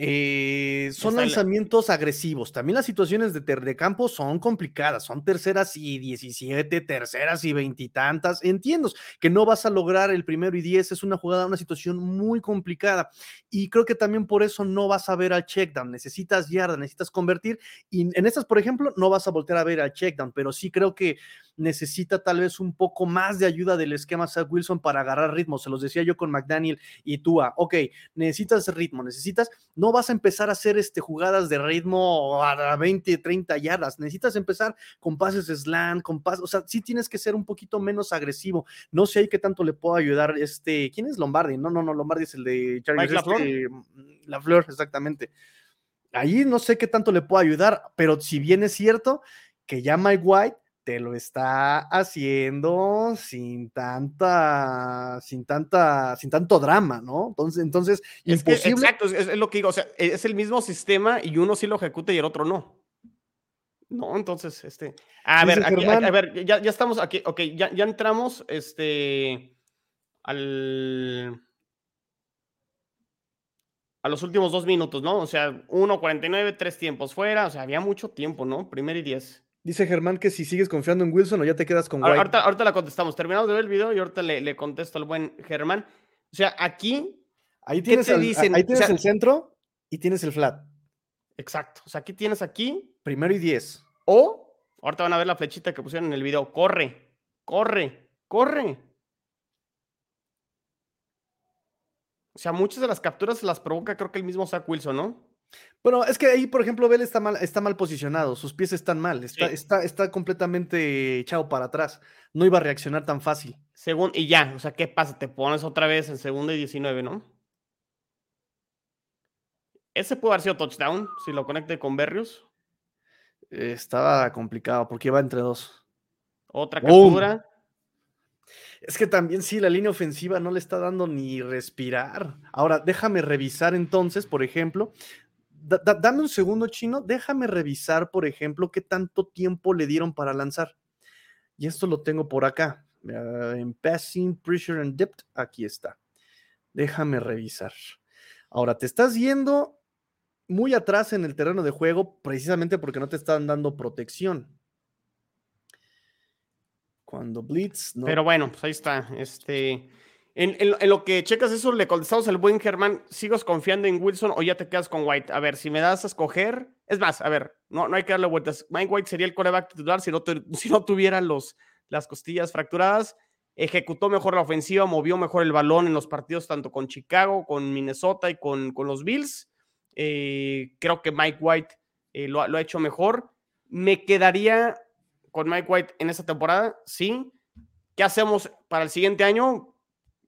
eh, son lanzamientos agresivos. También las situaciones de, de, campo son complicadas. Son terceras y 17, terceras y veintitantas. Entiendo que no vas a lograr el primero y diez. Es una jugada, una situación muy complicada. Y creo que también por eso no vas a ver al checkdown. Necesitas yarda, necesitas convertir. Y en estas, por ejemplo, no vas a voltear a ver al checkdown. Pero sí creo que necesita tal vez un poco más de ayuda del esquema Zach Wilson para agarrar ritmo. Se los decía yo con McDaniel y Tua. Ok, necesitas ritmo, necesitas, no vas a empezar a hacer este, jugadas de ritmo a 20, 30 yardas. Necesitas empezar con pases slant, con pases, o sea, sí tienes que ser un poquito menos agresivo. No sé ahí qué tanto le puedo ayudar. Este, ¿quién es Lombardi? No, no, no, Lombardi es el de Charlie. Este, la Flor, exactamente. Ahí no sé qué tanto le puedo ayudar, pero si bien es cierto que ya Mike White te lo está haciendo sin tanta, sin tanta, sin tanto drama, ¿no? Entonces, entonces, es imposible. exacto, es, lo que digo, o sea, es el mismo sistema y uno sí lo ejecuta y el otro no. No, entonces, este. A ver, a, ver, ya, ya, estamos aquí, ok, ya, ya entramos, este, al. A los últimos dos minutos, ¿no? O sea, 1.49, tres tiempos fuera, o sea, había mucho tiempo, ¿no? Primero y diez. Dice Germán que si sigues confiando en Wilson o ya te quedas con White. Ahorita, ahorita la contestamos. Terminamos de ver el video y ahorita le, le contesto al buen Germán. O sea, aquí. Ahí tienes, el, ahí tienes el centro y tienes el flat. Exacto. O sea, aquí tienes aquí. Primero y diez. O, ahorita van a ver la flechita que pusieron en el video. Corre, corre, corre. O sea, muchas de las capturas las provoca, creo que el mismo Zach Wilson, ¿no? Bueno, es que ahí, por ejemplo, Bell está mal, está mal posicionado, sus pies están mal, está, está, está completamente echado para atrás. No iba a reaccionar tan fácil. Según, y ya, o sea, ¿qué pasa? Te pones otra vez en segunda y 19, ¿no? Ese puede haber sido touchdown si lo conecte con Berrios. estaba complicado porque iba entre dos. Otra captura. Es que también sí, la línea ofensiva no le está dando ni respirar. Ahora, déjame revisar entonces, por ejemplo, dame un segundo chino, déjame revisar, por ejemplo, qué tanto tiempo le dieron para lanzar. Y esto lo tengo por acá, en Passing, Pressure and Depth, aquí está. Déjame revisar. Ahora, te estás yendo muy atrás en el terreno de juego precisamente porque no te están dando protección. Cuando Blitz. Pero bueno, pues ahí está. Este. En, lo que checas eso, le contestamos al buen Germán, ¿sigues confiando en Wilson o ya te quedas con White? A ver, si me das a escoger, es más, a ver, no, no hay que darle vueltas. Mike White sería el coreback titular si no, si no tuviera los, las costillas fracturadas. Ejecutó mejor la ofensiva, movió mejor el balón en los partidos tanto con Chicago, con Minnesota y con, con los Bills. Eh, creo que Mike White eh, lo, lo ha hecho mejor. Me quedaría con Mike White en esta temporada, sí. ¿Qué hacemos para el siguiente año?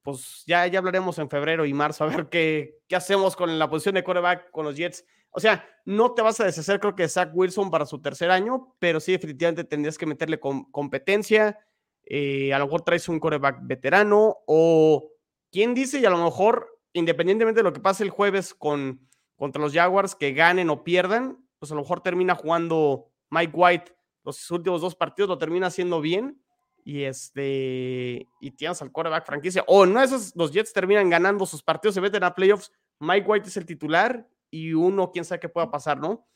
Pues ya, ya hablaremos en febrero y marzo a ver qué, qué hacemos con la posición de quarterback con los Jets. O sea, no te vas a deshacer, creo que Zach Wilson para su tercer año, pero sí, definitivamente tendrías que meterle competencia. Eh, a lo mejor traes un quarterback veterano o quién dice, y a lo mejor, independientemente de lo que pase el jueves con, contra los Jaguars, que ganen o pierdan, pues a lo mejor termina jugando Mike White los últimos dos partidos, lo termina haciendo bien y este y tienes al quarterback franquicia o no esos los Jets terminan ganando sus partidos se meten a playoffs Mike White es el titular y uno quién sabe qué pueda pasar no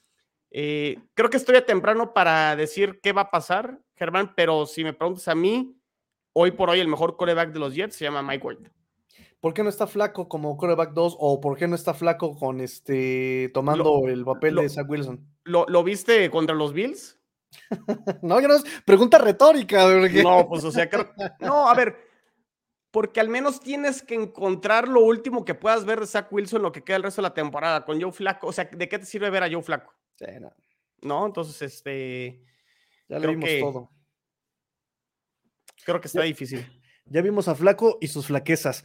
eh, creo que estoy a temprano para decir qué va a pasar Germán pero si me preguntas a mí hoy por hoy el mejor quarterback de los Jets se llama Mike White ¿Por qué no está flaco como quarterback 2 o por qué no está flaco con este tomando el papel de Zach Wilson? ¿lo, ¿Lo viste contra los Bills? no, yo no, pregunta retórica. No, pues o sea, no, a ver, porque al menos tienes que encontrar lo último que puedas ver de Zach Wilson lo que queda el resto de la temporada con Joe Flaco. O sea, ¿de qué te sirve ver a Joe Flaco? no. entonces, este. Ya lo vimos todo. Creo que está difícil. Ya vimos a Flaco y sus flaquezas.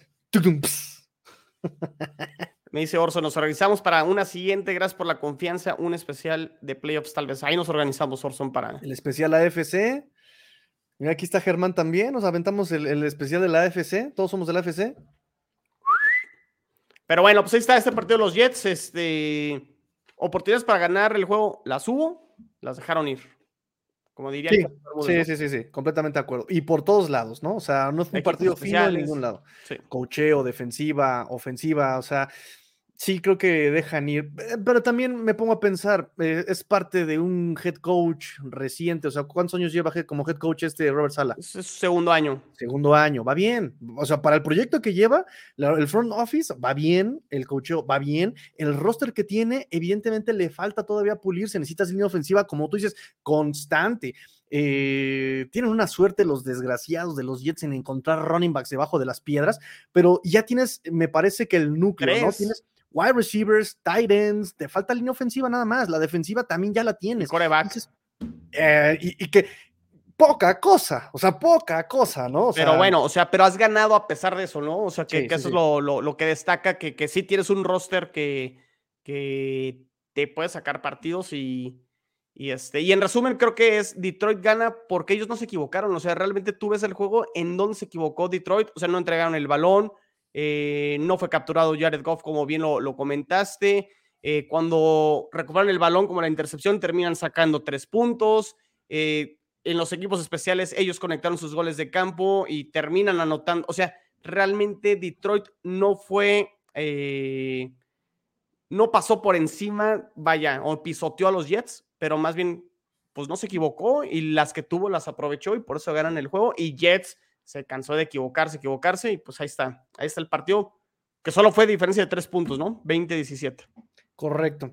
Me dice Orso, nos organizamos para una siguiente. Gracias por la confianza. Un especial de playoffs, tal vez. Ahí nos organizamos, Orson, para. El especial AFC. Mira, aquí está Germán también. Nos aventamos el, especial de la AFC. Todos somos del AFC. Pero bueno, pues ahí está este partido de los Jets. Este, oportunidades para ganar el juego. Las hubo, las dejaron ir. Como diría. Sí, sí, sí, sí, completamente de acuerdo. Y por todos lados, ¿no? O sea, no es un partido fino en ningún lado. Sí. Cocheo, defensiva, ofensiva, o sea, Sí, creo que dejan ir, eh, pero también me pongo a pensar, eh, es parte de un head coach reciente, o sea, ¿cuántos años lleva como head coach este Robert Sala? Es su segundo año. Segundo año, va bien, o sea, para el proyecto que lleva, el front office va bien, el coacheo va bien, el roster que tiene, evidentemente le falta todavía pulirse, necesitas línea ofensiva, como tú dices, constante. Eh, tienen una suerte los desgraciados de los Jets en encontrar running backs debajo de las piedras, pero ya tienes, me parece que el núcleo, ¿no? Tienes wide receivers, tight ends, te falta línea ofensiva nada más, la defensiva también ya la tienes. Eh, y, que poca cosa, o sea, poca cosa, ¿no? pero bueno, o sea, pero has ganado a pesar de eso, ¿no? O sea, que, eso es lo, que destaca, que, que sí tienes un roster que, que te puede sacar partidos y, y, este, y en resumen, creo que es Detroit gana porque ellos no se equivocaron. O sea, realmente tú ves el juego en donde se equivocó Detroit. O sea, no entregaron el balón, eh, no fue capturado Jared Goff, como bien lo, comentaste. Eh, cuando recuperan el balón, como la intercepción, terminan sacando tres puntos. Eh, en los equipos especiales, ellos conectaron sus goles de campo y terminan anotando. O sea, realmente Detroit no fue. no pasó por encima, vaya, o pisoteó a los Jets, pero más bien, pues no se equivocó y las que tuvo las aprovechó y por eso ganan el juego. Y Jets se cansó de equivocarse, equivocarse y pues ahí está, ahí está el partido, que solo fue diferencia de tres puntos, ¿no? 20-17. Correcto.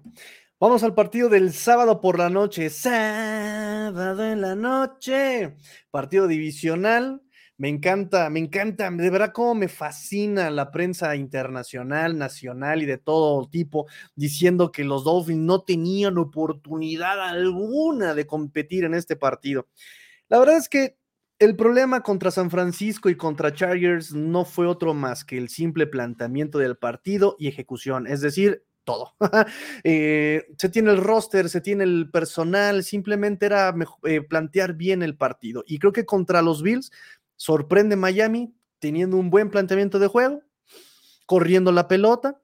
Vamos al partido del sábado por la noche. Sábado en la noche. Partido divisional. Me encanta, me encanta, de verdad cómo me fascina la prensa internacional, nacional y de todo tipo, diciendo que los Dolphins no tenían oportunidad alguna de competir en este partido. La verdad es que el problema contra San Francisco y contra Chargers no fue otro más que el simple planteamiento del partido y ejecución, es decir, todo. Eh, se tiene el roster, se tiene el personal, simplemente era eh, plantear bien el partido. Y creo que contra los Bills sorprende Miami teniendo un buen planteamiento de juego, corriendo la pelota,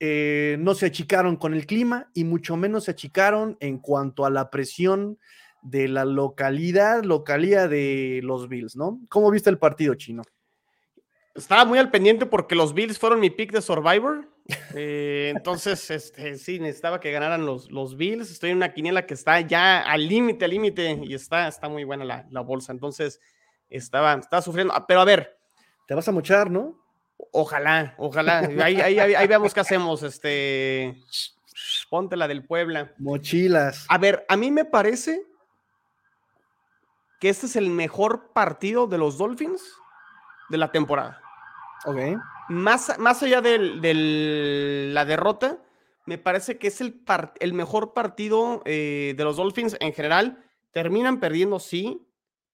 eh, no se achicaron con el clima y mucho menos se achicaron en cuanto a la presión de la localidad, localía de los Bills, ¿no? ¿Cómo viste el partido chino? Estaba muy al pendiente porque los Bills fueron mi pick de Survivor. Eh, entonces, este, sí, necesitaba que ganaran los, los Bills. Estoy en una quiniela que está ya al límite, al límite, y está, está muy buena la, bolsa. Entonces, estaba, estaba sufriendo. Ah, pero a ver. Te vas a mochar, ¿no? Ojalá, ojalá. Ahí, ahí, ahí, veamos qué hacemos. Este, ponte la del Puebla. Mochilas. A ver, a mí me parece que este es el mejor partido de los Dolphins de la temporada. Ok. Más, más allá de la derrota, me parece que es el, el mejor partido eh, de los Dolphins en general. Terminan perdiendo, sí,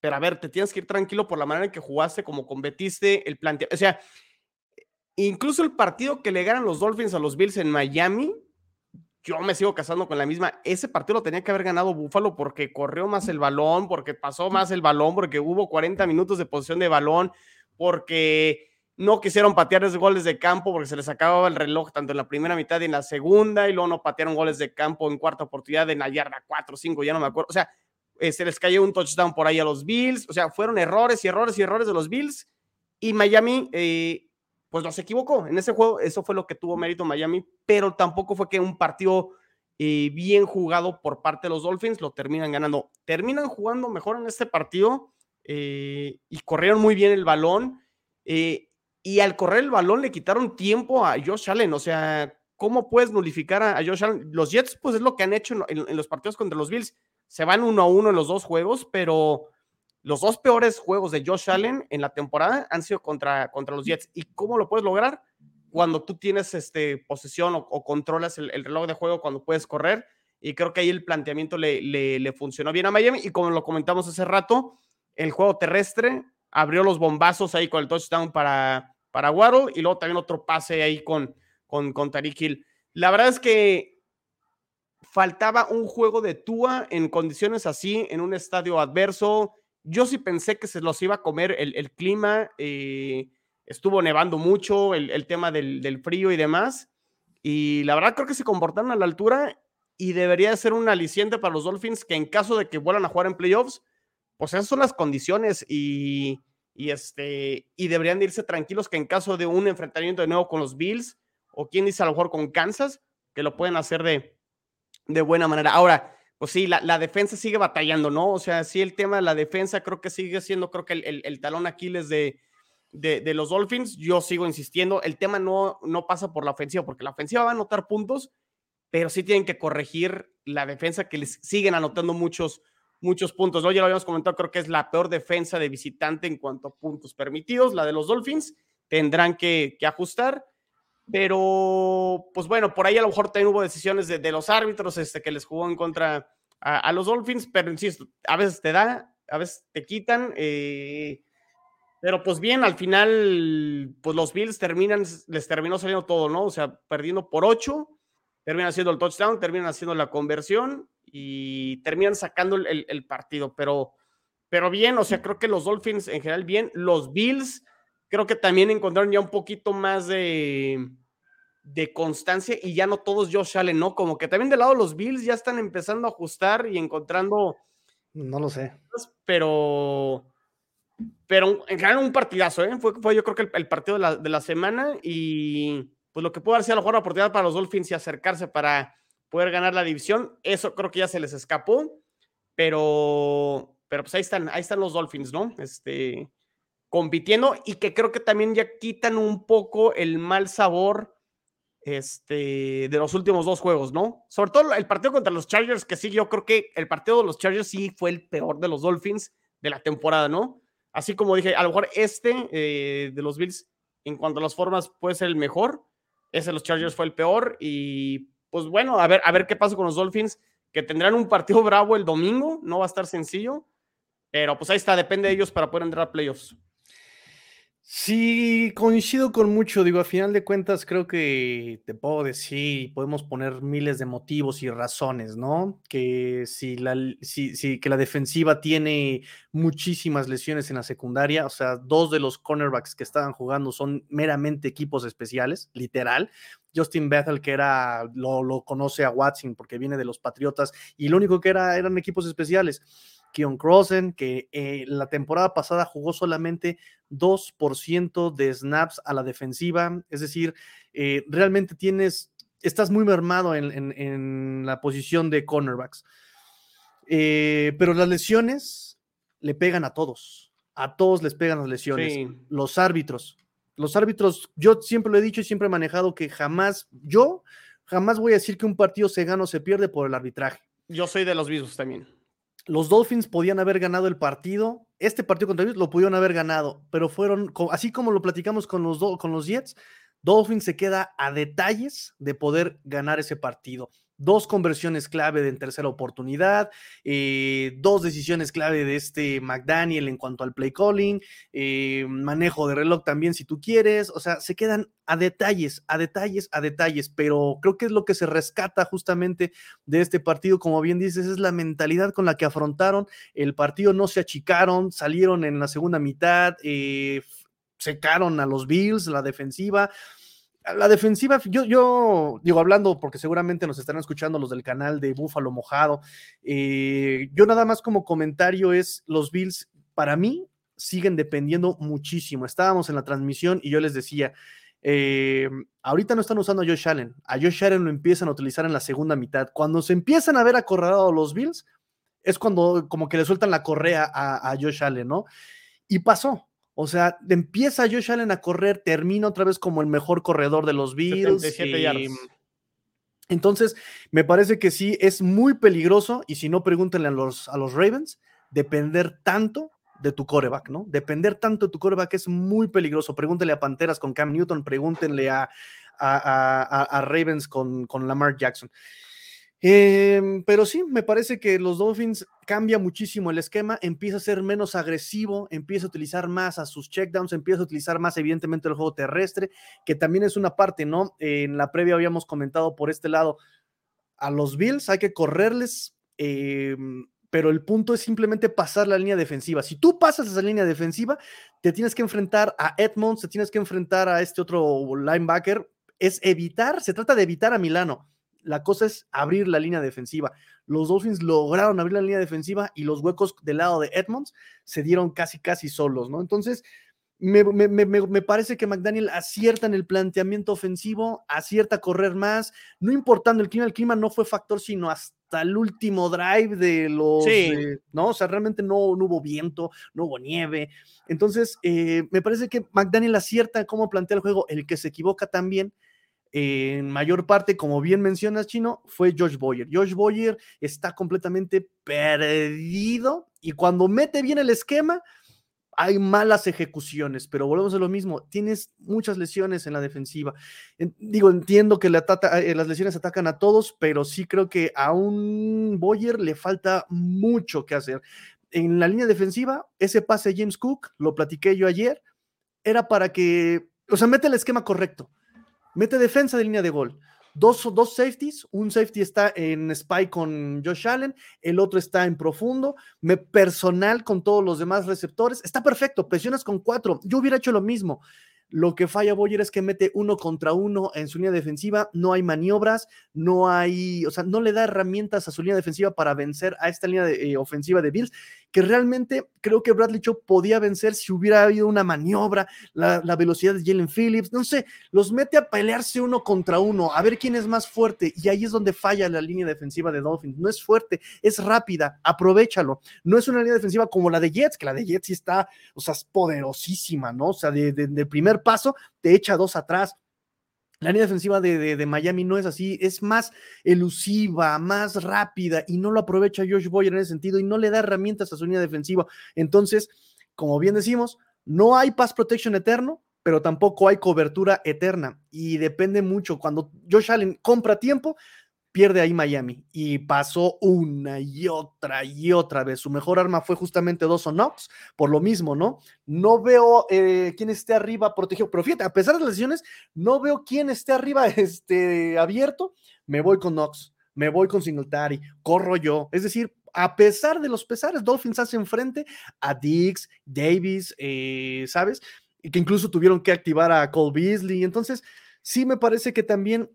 pero a ver, te tienes que ir tranquilo por la manera en que jugaste, como competiste, el planteo. O sea, incluso el partido que le ganan los Dolphins a los Bills en Miami, yo me sigo casando con la misma. Ese partido lo tenía que haber ganado Buffalo porque corrió más el balón, porque pasó más el balón, porque hubo 40 minutos de posición de balón, porque no quisieron patear esos goles de campo porque se les acababa el reloj tanto en la primera mitad y en la segunda, y luego no patearon goles de campo en cuarta oportunidad en la yarda 4 o 5, ya no me acuerdo. O sea, eh, se les cayó un touchdown por ahí a los Bills. O sea, fueron errores y errores y errores de los Bills. Y Miami, eh, pues no se equivocó. En ese juego, eso fue lo que tuvo mérito Miami, pero tampoco fue que un partido eh, bien jugado por parte de los Dolphins lo terminan ganando. Terminan jugando mejor en este partido y corrieron muy bien el balón. y al correr el balón le quitaron tiempo a Josh Allen. O sea, ¿cómo puedes nulificar a, Josh Allen? Los Jets, pues es lo que han hecho en los partidos contra los Bills se van uno a uno en los dos juegos, pero los dos peores juegos de Josh Allen en la temporada han sido contra, contra los Jets. ¿Y cómo lo puedes lograr? Cuando tú tienes este, posesión o, controlas el, reloj de juego, cuando puedes correr. Y creo que ahí el planteamiento le, le, funcionó bien a Miami. Y como lo comentamos hace rato, el juego terrestre abrió los bombazos ahí con el touchdown para, para Waddle y luego también otro pase ahí con, con, con Tariq Hill. La verdad es que faltaba un juego de Tua en condiciones así, en un estadio adverso. Yo sí pensé que se los iba a comer el, clima, eh, estuvo nevando mucho, el, tema del, frío y demás. Y la verdad creo que se comportaron a la altura y debería ser un aliciente para los Dolphins que en caso de que vuelvan a jugar en playoffs, pues esas son las condiciones y, y, este, y deberían irse tranquilos que en caso de un enfrentamiento de nuevo con los Bills o quien dice a lo mejor con Kansas, que lo pueden hacer de, de buena manera. Ahora, pues sí, la, defensa sigue batallando, ¿no? O sea, sí, el tema de la defensa creo que sigue siendo, creo que el, talón Aquiles de, de, los Dolphins. Yo sigo insistiendo, el tema no, no pasa por la ofensiva, porque la ofensiva va a anotar puntos, pero sí tienen que corregir la defensa que les siguen anotando muchos, muchos puntos. ¿no? Ya lo habíamos comentado, creo que es la peor defensa de visitante en cuanto a puntos permitidos, la de los Dolphins. Tendrán que ajustar. Pero, pues bueno, por ahí a lo mejor también hubo decisiones de, los árbitros este, que les jugó en contra a, los Dolphins, pero insisto, a veces te da, a veces te quitan. Eh, pero pues bien, al final, pues los Bills terminan, les terminó saliendo todo, ¿no? O sea, perdiendo por ocho, terminan haciendo el touchdown, terminan haciendo la conversión y terminan sacando el, el partido. Pero, pero bien, o sea, creo que los Dolphins en general bien, los Bills creo que también encontraron ya un poquito más de, de constancia y ya no todos Josh Allen, ¿no? Como que también del lado de los Bills ya están empezando a ajustar y encontrando. No lo sé. Pero. Pero en general un partidazo, ¿eh? Fue, fue yo creo que el, partido de la, de la, semana y pues lo que pudo haber sido a lo mejor la oportunidad para los Dolphins y acercarse para poder ganar la división, eso creo que ya se les escapó, pero, pero pues ahí están, ahí están los Dolphins, ¿no? Este, compitiendo y que creo que también ya quitan un poco el mal sabor este, de los últimos dos juegos, ¿no? Sobre todo el partido contra los Chargers, que sí, yo creo que el partido de los Chargers sí fue el peor de los Dolphins de la temporada, ¿no? Así como dije, a lo mejor este eh, de los Bills, en cuanto a las formas, puede ser el mejor. Ese de los Chargers fue el peor. Y pues bueno, a ver, a ver qué pasa con los Dolphins, que tendrán un partido bravo el domingo, no va a estar sencillo. Pero pues ahí está, depende de ellos para poder entrar a playoffs. Sí, coincido con mucho. Digo, a final de cuentas, creo que te puedo decir, podemos poner miles de motivos y razones, ¿no? Que si la, si, que la defensiva tiene muchísimas lesiones en la secundaria, o sea, dos de los cornerbacks que estaban jugando son meramente equipos especiales, literal. Justin Bethel, que era, lo, lo conoce a Watson porque viene de los Patriotas, y lo único que era eran equipos especiales. Keon Crossen, que eh, la temporada pasada jugó solamente 2% de snaps a la defensiva, es decir, eh, realmente tienes, estás muy mermado en, la posición de cornerbacks. Eh, pero las lesiones le pegan a todos, a todos les pegan las lesiones. Los árbitros, Los árbitros, yo siempre lo he dicho y siempre he manejado que jamás, yo jamás voy a decir que un partido se gana o se pierde por el arbitraje. Yo soy de los mismos también. Los Dolphins podían haber ganado el partido. Este partido contra ellos lo pudieron haber ganado, pero fueron, así como lo platicamos con los, con los Jets, Dolphins se queda a detalles de poder ganar ese partido dos conversiones clave de en tercera oportunidad, eh, dos decisiones clave de este McDaniel en cuanto al play calling, eh, manejo de reloj también si tú quieres, o sea, se quedan a detalles, a detalles, a detalles, pero creo que es lo que se rescata justamente de este partido, como bien dices, es la mentalidad con la que afrontaron el partido, no se achicaron, salieron en la segunda mitad, eh, secaron a los Bills, la defensiva, la defensiva, yo, digo, hablando, porque seguramente nos estarán escuchando los del canal de Búfalo Mojado, eh, yo nada más como comentario es, los Bills, para mí, siguen dependiendo muchísimo. Estábamos en la transmisión y yo les decía, eh, ahorita no están usando a Josh Allen, a Josh Allen lo empiezan a utilizar en la segunda mitad. Cuando se empiezan a ver acorralados los Bills, es cuando como que le sueltan la correa a, a Josh Allen, ¿no? Y pasó, o sea, empieza Josh Allen a correr, termina otra vez como el mejor corredor de los Bills. entonces, me parece que sí, es muy peligroso, y si no, pregúntenle a los, a los Ravens, depender tanto de tu coreback, ¿no? Depender tanto de tu coreback es muy peligroso. Pregúntenle a Panteras con Cam Newton, pregúntenle a, a, Ravens con, con Lamar Jackson. Em, pero sí, me parece que los Dolphins cambia muchísimo el esquema, empieza a ser menos agresivo, empieza a utilizar más a sus checkdowns, empieza a utilizar más evidentemente el juego terrestre, que también es una parte, ¿no? en la previa habíamos comentado por este lado, a los Bills hay que correrles, em, pero el punto es simplemente pasar la línea defensiva. Si tú pasas esa línea defensiva, te tienes que enfrentar a Edmonds, te tienes que enfrentar a este otro linebacker, es evitar, se trata de evitar a Milano la cosa es abrir la línea defensiva. Los Dolphins lograron abrir la línea defensiva y los huecos del lado de Edmonds se dieron casi, casi solos, ¿no? Entonces, me, parece que McDaniel acierta en el planteamiento ofensivo, acierta a correr más, no importando el clima, el clima no fue factor, sino hasta el último drive de los, eh, ¿no? O sea, realmente no, hubo viento, no hubo nieve. Entonces, eh, me parece que McDaniel acierta cómo plantea el juego, el que se equivoca también en mayor parte, como bien mencionas, Chino, fue Josh Boyer. Josh Boyer está completamente perdido y cuando mete bien el esquema, hay malas ejecuciones, pero volvemos a lo mismo, tienes muchas lesiones en la defensiva. digo, entiendo que eh, las lesiones atacan a todos, pero sí creo que a un Boyer le falta mucho que hacer. En la línea defensiva, ese pase James Cook, lo platiqué yo ayer, era para que, o sea, mete el esquema correcto Mete defensa de línea de gol. Dos, dos safeties, un safety está en spy con Josh Allen, el otro está en profundo, me, personal con todos los demás receptores, está perfecto, presionas con cuatro, yo hubiera hecho lo mismo, lo que falla Boyer es que mete uno contra uno en su línea defensiva, no hay maniobras, no hay, o sea, no le da herramientas a su línea defensiva para vencer a esta línea eh, ofensiva de Bills, que realmente creo que Bradley Cho podía vencer si hubiera habido una maniobra, la, velocidad de Jalen Phillips, no sé, los mete a pelearse uno contra uno, a ver quién es más fuerte, y ahí es donde falla la línea defensiva de Dolphins, no es fuerte, es rápida, aprovechalo, no es una línea defensiva como la de Jets, que la de Jets sí está, o sea, es poderosísima, ¿no? O sea, de, de primer paso, te echa dos atrás. La línea defensiva de, Miami no es así, es más elusiva, más rápida y no lo aprovecha Josh Boyer en ese sentido y no le da herramientas a su línea defensiva. Entonces, como bien decimos, no hay pass protection eterno, pero tampoco hay cobertura eterna y depende mucho. Cuando Josh Allen compra tiempo, pierde ahí Miami y pasó una y otra y otra vez. Su mejor arma fue justamente Dawson Knox, por lo mismo, ¿no? No veo eh, quién esté arriba protegido, pero fíjate, a pesar de las lesiones, no veo quién esté arriba este, abierto. Me voy con Knox, me voy con Singletary, corro yo. Es decir, a pesar de los pesares, Dolphins hacen frente a Dix, Davis, eh, ¿sabes? Y que incluso tuvieron que activar a Cole Beasley. Entonces, sí me parece que también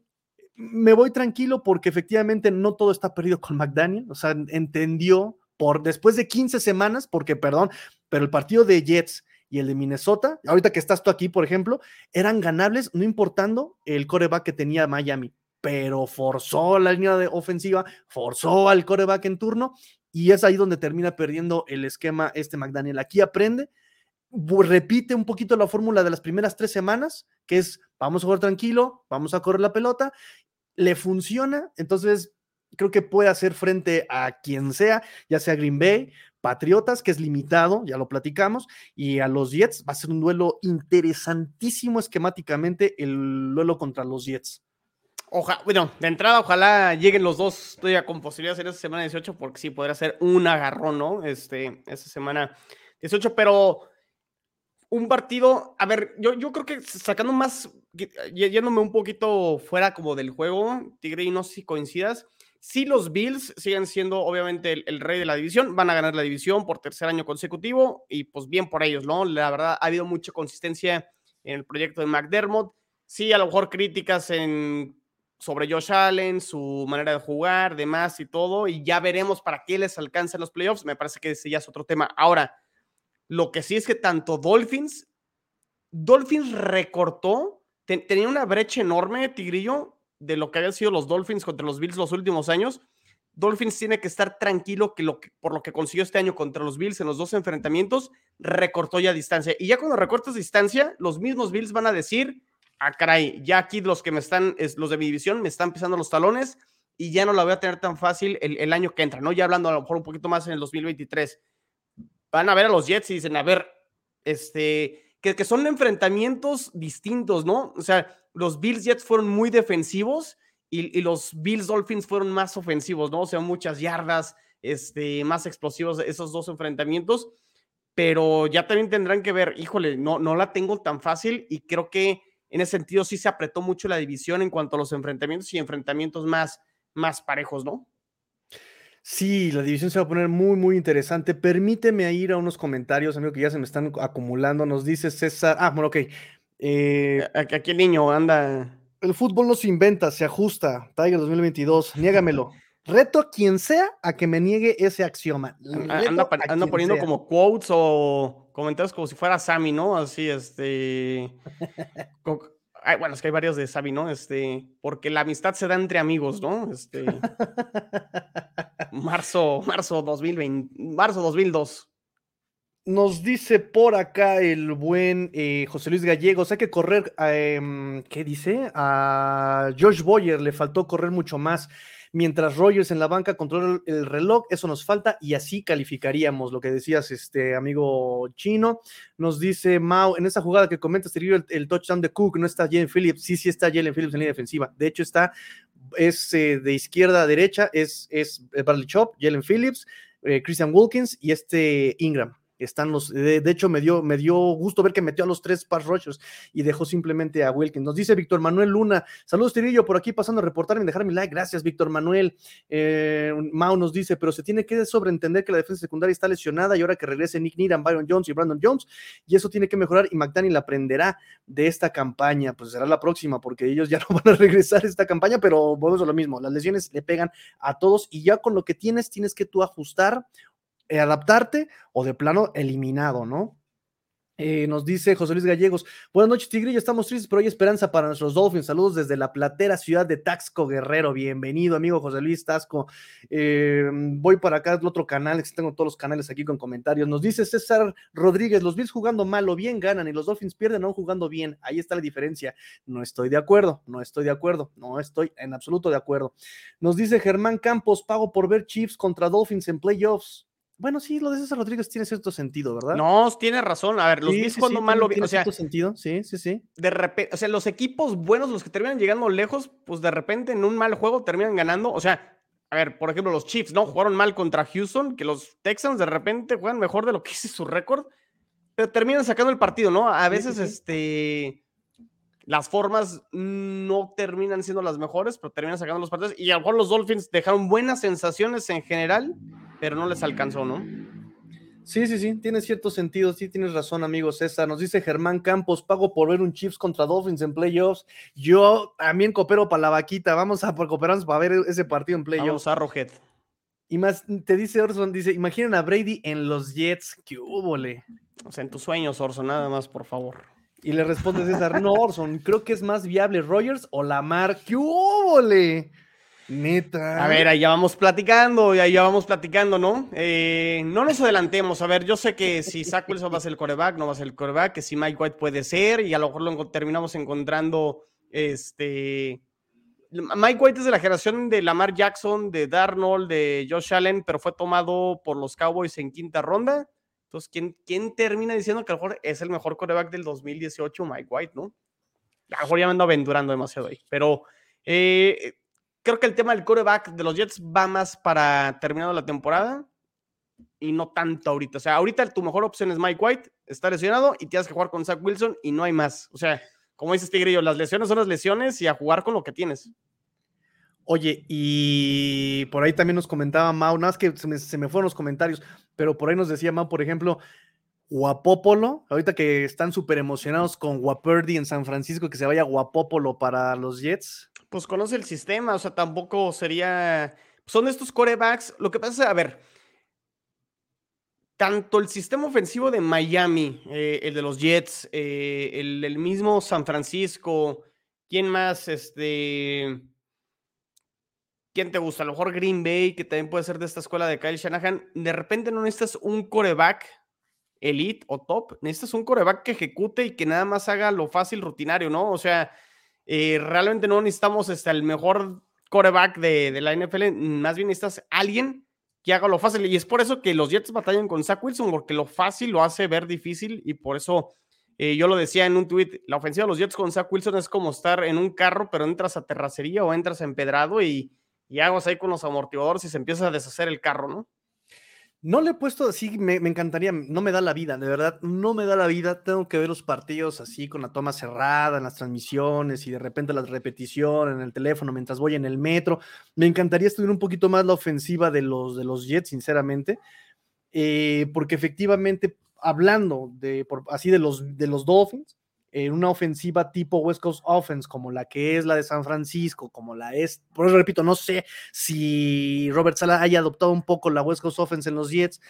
me voy tranquilo porque efectivamente no todo está perdido con McDaniel, o sea, entendió por después de 15 semanas, porque perdón, pero el partido de Jets y el de Minnesota, ahorita que estás tú aquí, por ejemplo, eran ganables, no importando el coreback que tenía Miami, pero forzó la línea de ofensiva, forzó al coreback en turno y es ahí donde termina perdiendo el esquema este McDaniel. Aquí aprende repite un poquito la fórmula de las primeras tres semanas, que es vamos a jugar tranquilo, vamos a correr la pelota, le funciona, entonces creo que puede hacer frente a quien sea, ya sea Green Bay, Patriotas, que es limitado, ya lo platicamos, y a los Jets va a ser un duelo interesantísimo esquemáticamente el duelo contra los Jets. Ojalá, bueno, de entrada, ojalá lleguen los dos todavía con posibilidades en esa semana 18, porque sí podría ser un agarrón, ¿no? Este, esa semana 18, pero un partido, a ver, yo, yo creo que sacando más, yéndome un poquito fuera como del juego, Tigre, y no sé si coincidas, si los Bills siguen siendo obviamente el, rey de la división, van a ganar la división por tercer año consecutivo y pues bien por ellos, ¿no? La verdad, ha habido mucha consistencia en el proyecto de McDermott. Sí, a lo mejor críticas en sobre Josh Allen, su manera de jugar, demás y todo, y ya veremos para qué les alcanzan los playoffs. Me parece que ese ya es otro tema. Ahora, lo que sí es que tanto Dolphins, Dolphins recortó, tenía una brecha enorme, Tigrillo, de lo que habían sido los Dolphins contra los Bills los últimos años. Dolphins tiene que estar tranquilo que, lo que por lo que consiguió este año contra los Bills en los dos enfrentamientos, recortó ya distancia. Y ya cuando recortas distancia, los mismos Bills van a decir, ah, caray, ya aquí los que me están, es, los de mi división, me están pisando los talones y ya no la voy a tener tan fácil el, el, año que entra, ¿no? Ya hablando a lo mejor un poquito más en el 2023. Van a ver a los Jets y dicen, a ver, este, que, que son enfrentamientos distintos, ¿no? O sea, los Bills Jets fueron muy defensivos y, y, los Bills Dolphins fueron más ofensivos, ¿no? O sea, muchas yardas, este, más explosivos esos dos enfrentamientos, pero ya también tendrán que ver, híjole, no, no la tengo tan fácil y creo que en ese sentido sí se apretó mucho la división en cuanto a los enfrentamientos y enfrentamientos más, más parejos, ¿no? Sí, la división se va a poner muy, muy interesante. Permíteme ir a unos comentarios, amigo, que ya se me están acumulando. Nos dice César. Ah, bueno, ok. Eh, aquí el niño anda. El fútbol no se inventa, se ajusta. Tiger 2022, niégamelo. Reto a quien sea a que me niegue ese axioma. Anda, anda poniendo sea. como quotes o comentarios como si fuera Sammy, ¿no? Así, este. Ay, bueno, es que hay varios de Sammy, ¿no? Este, porque la amistad se da entre amigos, ¿no? Este. marzo, marzo 2020, marzo 2002. Nos dice por acá el buen eh, José Luis Gallegos, hay que correr, eh, ¿qué dice? A Josh Boyer le faltó correr mucho más mientras Rogers en la banca controla el reloj, eso nos falta y así calificaríamos lo que decías, este amigo chino. Nos dice Mao, en esa jugada que comentas, el, el touchdown de Cook, no está Jalen Phillips, sí, sí está Jalen Phillips en línea defensiva, de hecho está, es eh, de izquierda a derecha, es, es Bradley Chop, Jalen Phillips, eh, Christian Wilkins y este Ingram están los, de, hecho me dio, me dio gusto ver que metió a los tres pass rushers y dejó simplemente a Wilkins. Nos dice Víctor Manuel Luna, saludos Tirillo, por aquí pasando a reportarme y dejar mi like, gracias Víctor Manuel. Eh, Mau nos dice, pero se tiene que sobreentender que la defensa secundaria está lesionada y ahora que regrese Nick Needham, Byron Jones y Brandon Jones, y eso tiene que mejorar y McDaniel aprenderá de esta campaña, pues será la próxima porque ellos ya no van a regresar esta campaña, pero volvemos a lo mismo, las lesiones le pegan a todos y ya con lo que tienes tienes que tú ajustar adaptarte o de plano eliminado, ¿no? Eh, nos dice José Luis Gallegos, buenas noches Tigrillo, estamos tristes, pero hay esperanza para nuestros Dolphins, saludos desde la platera ciudad de Taxco Guerrero, bienvenido amigo José Luis Tasco, eh, voy para acá al otro canal, tengo todos los canales aquí con comentarios, nos dice César Rodríguez, los Bills jugando mal o bien ganan y los Dolphins pierden aún jugando bien, ahí está la diferencia, no estoy de acuerdo, no estoy de acuerdo, no estoy en absoluto de acuerdo, nos dice Germán Campos, pago por ver Chiefs contra Dolphins en playoffs, bueno, sí, lo de César Rodríguez tiene cierto sentido, ¿verdad? No, tiene razón. A ver, los sí, Bills sí, cuando sí, mal lo tiene o sea, cierto sentido, sí, sí, sí. de repente, o sea, los equipos buenos, los que terminan llegando lejos, pues de repente en un mal juego terminan ganando. O sea, a ver, por ejemplo, los Chiefs, ¿no? Jugaron mal contra Houston, que los Texans de repente juegan mejor de lo que hice su récord, pero terminan sacando el partido, ¿no? A veces, este, las formas no terminan siendo las mejores, pero terminan sacando los partidos. Y a lo mejor los Dolphins dejaron buenas sensaciones en general, pero no les alcanzó, ¿no? Sí, sí, sí, tiene cierto sentido, sí tienes razón, amigo César. Nos dice Germán Campos, pago por ver un Chiefs contra Dolphins en playoffs. Yo también coopero para la vaquita, vamos a cooperarnos para ver ese partido en playoffs. Vamos a Rojet. Y más, te dice Orson, dice, imaginen a Brady en los Jets, qué húbole. O sea, en tus sueños, Orson, nada más, por favor. Y le responde César, no, Orson, creo que es más viable Rogers o Lamar, qué húbole. Neta. A ver, ahí vamos platicando, ahí ya vamos platicando, ¿no? Eh, no nos adelantemos. A ver, yo sé que si Zach Wilson va a ser el coreback, no va a ser el coreback, que si Mike White puede ser, y a lo mejor lo terminamos encontrando este. Mike White es de la generación de Lamar Jackson, de Darnold, de Josh Allen, pero fue tomado por los Cowboys en quinta ronda. Entonces, ¿quién, quién termina diciendo que a lo mejor es el mejor coreback del 2018, Mike White, ¿no? A lo mejor ya me ando aventurando demasiado ahí, pero eh, creo que el tema del coreback de los Jets va más para terminando la temporada y no tanto ahorita. O sea, ahorita tu mejor opción es Mike White, está lesionado y tienes que jugar con Zach Wilson y no hay más. O sea, como dices Tigrillo, las lesiones son las lesiones y a jugar con lo que tienes. Oye, y por ahí también nos comentaba Mau, nada más que se me, fueron los comentarios, pero por ahí nos decía Mau, por ejemplo, Guapópolo, ahorita que están súper emocionados con Guaperdi en San Francisco, que se vaya Guapópolo para los Jets. Pues conoce el sistema, o sea, tampoco sería. Son estos corebacks. Lo que pasa es, a ver, tanto el sistema ofensivo de Miami, eh, el de los Jets, eh, el, mismo San Francisco, ¿quién más? Este. ¿Quién te gusta? A lo mejor Green Bay, que también puede ser de esta escuela de Kyle Shanahan. De repente no necesitas un coreback elite o top, necesitas un coreback que ejecute y que nada más haga lo fácil, rutinario, ¿no? O sea, eh, realmente no necesitamos este, el mejor coreback de, de, la NFL, más bien necesitas alguien que haga lo fácil. Y es por eso que los Jets batallan con Zach Wilson, porque lo fácil lo hace ver difícil y por eso eh, yo lo decía en un tweet, la ofensiva de los Jets con Zach Wilson es como estar en un carro, pero entras a terracería o entras a empedrado y, y hagas ahí con los amortiguadores y se empieza a deshacer el carro, ¿no? No le he puesto así, me, encantaría, no me da la vida, de verdad, no me da la vida. Tengo que ver los partidos así con la toma cerrada, en las transmisiones y de repente la repetición en el teléfono mientras voy en el metro. Me encantaría estudiar un poquito más la ofensiva de los, de los Jets, sinceramente, eh, porque efectivamente, hablando de, así de los, de los Dolphins, en una ofensiva tipo West Coast Offense, como la que es la de San Francisco, como la es, por eso repito, no sé si Robert Sala haya adoptado un poco la West Coast Offense en los Jets,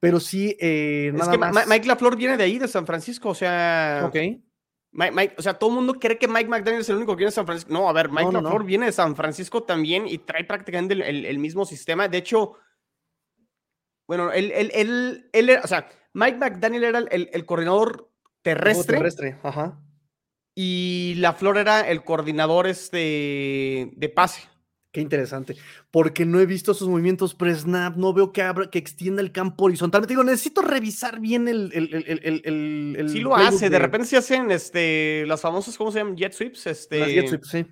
pero sí, eh, es que Mike LaFleur viene de ahí, de San Francisco, o sea. Ok. Mike, o sea, todo el mundo cree que Mike McDaniel es el único que viene de San Francisco. No, a ver, Mike LaFleur viene de San Francisco también y trae prácticamente el, mismo sistema. De hecho, bueno, él, él, él, o sea, Mike McDaniel era el coordinador terrestre. terrestre, ajá. Y la flor era el coordinador este, de pase. Qué interesante, porque no he visto sus movimientos pre-snap, no veo que abra, que extienda el campo horizontalmente. Digo, necesito revisar bien el. el, sí lo hace, de... repente se hacen este, las famosas, ¿cómo se llaman? Jet sweeps. Este... Las jet sweeps, sí.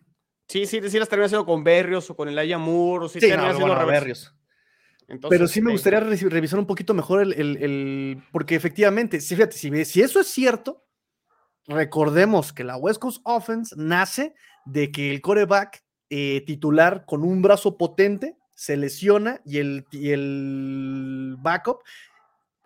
Sí, sí, sí las termina haciendo con Berrios o con el Ayamur, o sí, termina haciendo Berrios. Pero sí me este gustaría revisar un poquito mejor el, porque efectivamente, fíjate, si, si eso es cierto, recordemos que la West Coast Offense nace de que el coreback eh, titular con un brazo potente se lesiona y el, y el backup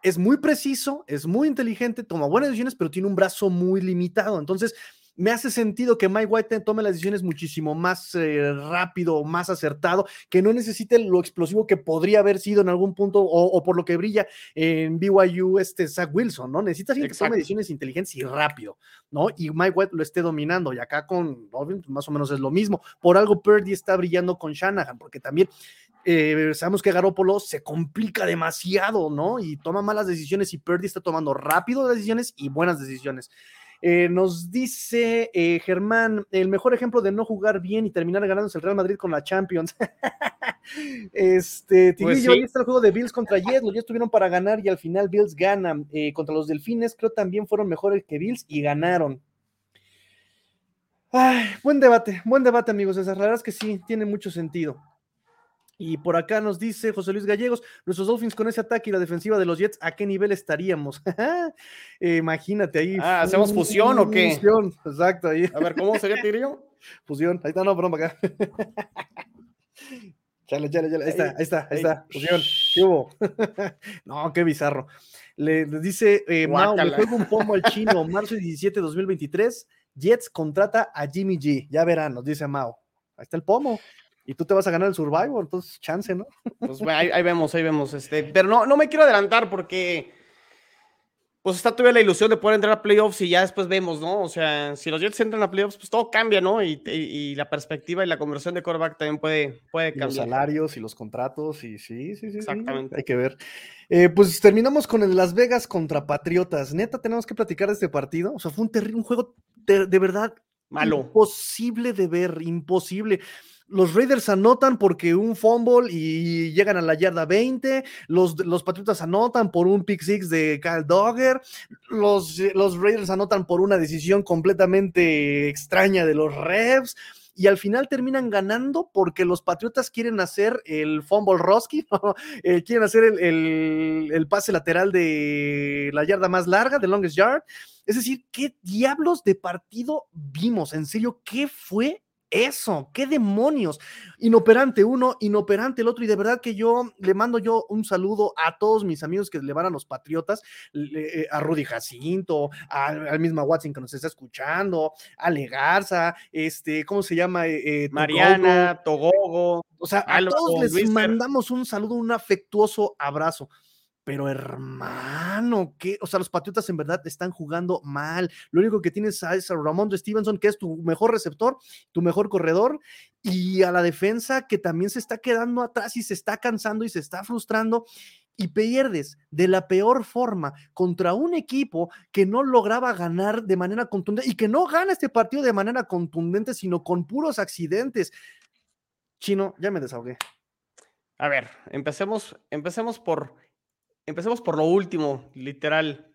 es muy preciso, es muy inteligente, toma buenas decisiones, pero tiene un brazo muy limitado. Entonces, me hace sentido que Mike White tome las decisiones muchísimo más eh, rápido, más acertado, que no necesite lo explosivo que podría haber sido en algún punto o, por lo que brilla en BYU este Zach Wilson, ¿no? Necesita que tome decisiones inteligentes y rápido, ¿no? Y Mike White lo esté dominando y acá con Robin pues, más o menos es lo mismo. Por algo Purdy está brillando con Shanahan, porque también eh, sabemos que Garoppolo se complica demasiado, ¿no? Y toma malas decisiones y Purdy está tomando rápido decisiones y buenas decisiones. Eh, nos dice eh, Germán, el mejor ejemplo de no jugar bien y terminar ganándose el Real Madrid con la Champions. este, pues ahí está el juego de Bills contra Jets. Los Jets tuvieron para ganar y al final Bills ganan. Eh, contra los Delfines, creo también fueron mejores que Bills y ganaron. buen debate, buen debate, amigos. Esas raras que sí, tiene mucho sentido. Y por acá nos dice José Luis Gallegos, nuestros Dolphins con ese ataque y la defensiva de los Jets, ¿a qué nivel estaríamos? imagínate ahí. Ah, ¿hacemos fusión o qué? Fusión, exacto. Ahí. A ver, ¿cómo sería Tirio? Fusión, ahí está, no, perdón, acá. chale, chale, chale, ahí está, ahí está, ahí está, fusión. ¿Qué hubo? no, qué bizarro. Le, dice eh, Mao, me juego un pomo al chino, marzo 17, 2023, Jets contrata a Jimmy G, ya verán, nos dice Mao. Ahí está el pomo y tú te vas a ganar el Survivor, entonces chance, ¿no? Pues ahí, vemos, ahí vemos. Este, pero no, no me quiero adelantar porque pues está todavía la ilusión de poder entrar a playoffs y ya después vemos, ¿no? O sea, si los Jets entran a playoffs, pues todo cambia, ¿no? Y, la perspectiva y la conversión de quarterback también puede, puede cambiar. los salarios y los contratos, y sí, sí, sí. Exactamente. hay que ver. Eh, pues terminamos con el Las Vegas contra Patriotas. Neta, tenemos que platicar de este partido. O sea, fue un, un juego de, de verdad malo. Imposible de ver, imposible los Raiders anotan porque un fumble y llegan a la yarda 20, los, los Patriotas anotan por un pick six de Kyle Dogger, los, los Raiders anotan por una decisión completamente extraña de los Revs, y al final terminan ganando porque los Patriotas quieren hacer el fumble Roski, eh, quieren hacer el, el, pase lateral de la yarda más larga, de longest yard. Es decir, ¿qué diablos de partido vimos? En serio, ¿qué fue eso, qué demonios. Inoperante uno, inoperante el otro. Y de verdad que yo le mando yo un saludo a todos mis amigos que le van a los Patriotas, eh, a Rudy Jacinto, al, mismo Watson que nos está escuchando, a Legarza, este, ¿cómo se llama? Eh, eh, Mariana, Togogo. O sea, a todos les mandamos un saludo, un afectuoso abrazo. Pero hermano, que, o sea, los Patriotas en verdad están jugando mal. Lo único que tienes es a Ramón Stevenson, que es tu mejor receptor, tu mejor corredor, y a la defensa que también se está quedando atrás y se está cansando y se está frustrando. Y pierdes de la peor forma contra un equipo que no lograba ganar de manera contundente y que no gana este partido de manera contundente, sino con puros accidentes. Chino, ya me desahogué. A ver, empecemos, empecemos por Empecemos por lo último, literal.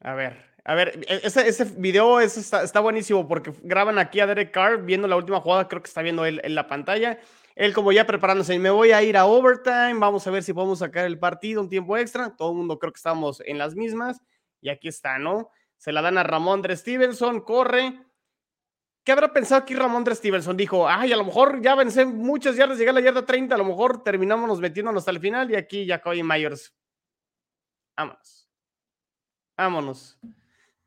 A ver, a ver, e, ese, video está, buenísimo porque graban aquí a Derek Carr viendo la última jugada, creo que está viendo él en la pantalla. Él como ya preparándose, me voy a ir a overtime, vamos a ver si podemos sacar el partido un tiempo extra. Todo el mundo creo que estamos en las mismas. Y aquí está, ¿no? Se la dan a Ramón Dre Stevenson, corre, ¿Qué habrá pensado aquí Ramón de Stevenson? Dijo, ay, a lo mejor ya vencé muchas yardas, llegué a la yarda 30, a lo mejor terminamos metiéndonos hasta el final y aquí Jacoby Myers. Vámonos. Vámonos.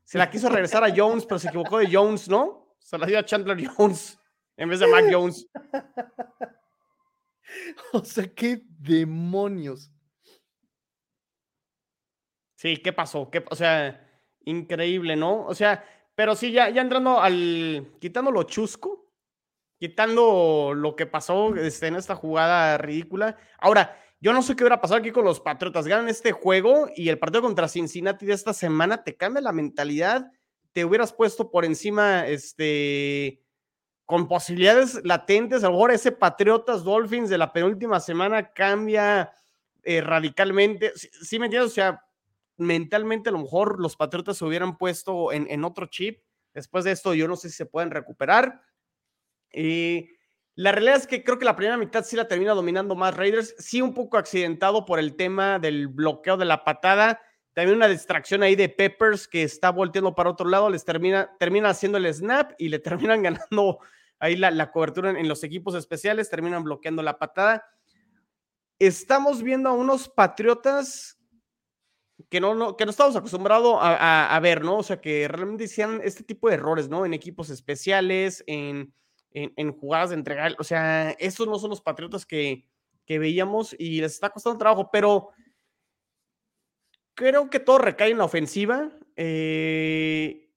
Se la quiso regresar a Jones, pero se equivocó de Jones, ¿no? Se la dio a Chandler Jones en vez de Mac Jones. o sea, qué demonios. Sí, ¿qué pasó? ¿Qué, o sea, increíble, ¿no? O sea, pero sí, ya, ya entrando al. quitando lo chusco, quitando lo que pasó este, en esta jugada ridícula. Ahora, yo no sé qué hubiera pasado aquí con los Patriotas. Ganan este juego y el partido contra Cincinnati de esta semana te cambia la mentalidad. Te hubieras puesto por encima, este, con posibilidades latentes. A ese Patriotas Dolphins de la penúltima semana cambia eh, radicalmente. Sí, me entiendes? O sea, mentalmente a lo mejor los Patriotas se hubieran puesto en, otro chip. Después de esto, yo no sé si se pueden recuperar. Y la realidad es que creo que la primera mitad sí la termina dominando más Raiders. Sí, un poco accidentado por el tema del bloqueo de la patada. También una distracción ahí de Peppers que está volteando para otro lado. Les termina, termina haciendo el snap y le terminan ganando ahí la, la cobertura en, en los equipos especiales. Terminan bloqueando la patada. Estamos viendo a unos Patriotas que no, no, que no estamos acostumbrados a, ver, ¿no? O sea, que realmente hicieran este tipo de errores, ¿no? En equipos especiales, en, en, jugadas de entregar. O sea, estos no son los patriotas que, que veíamos y les está costando trabajo, pero creo que todo recae en la ofensiva. Eh,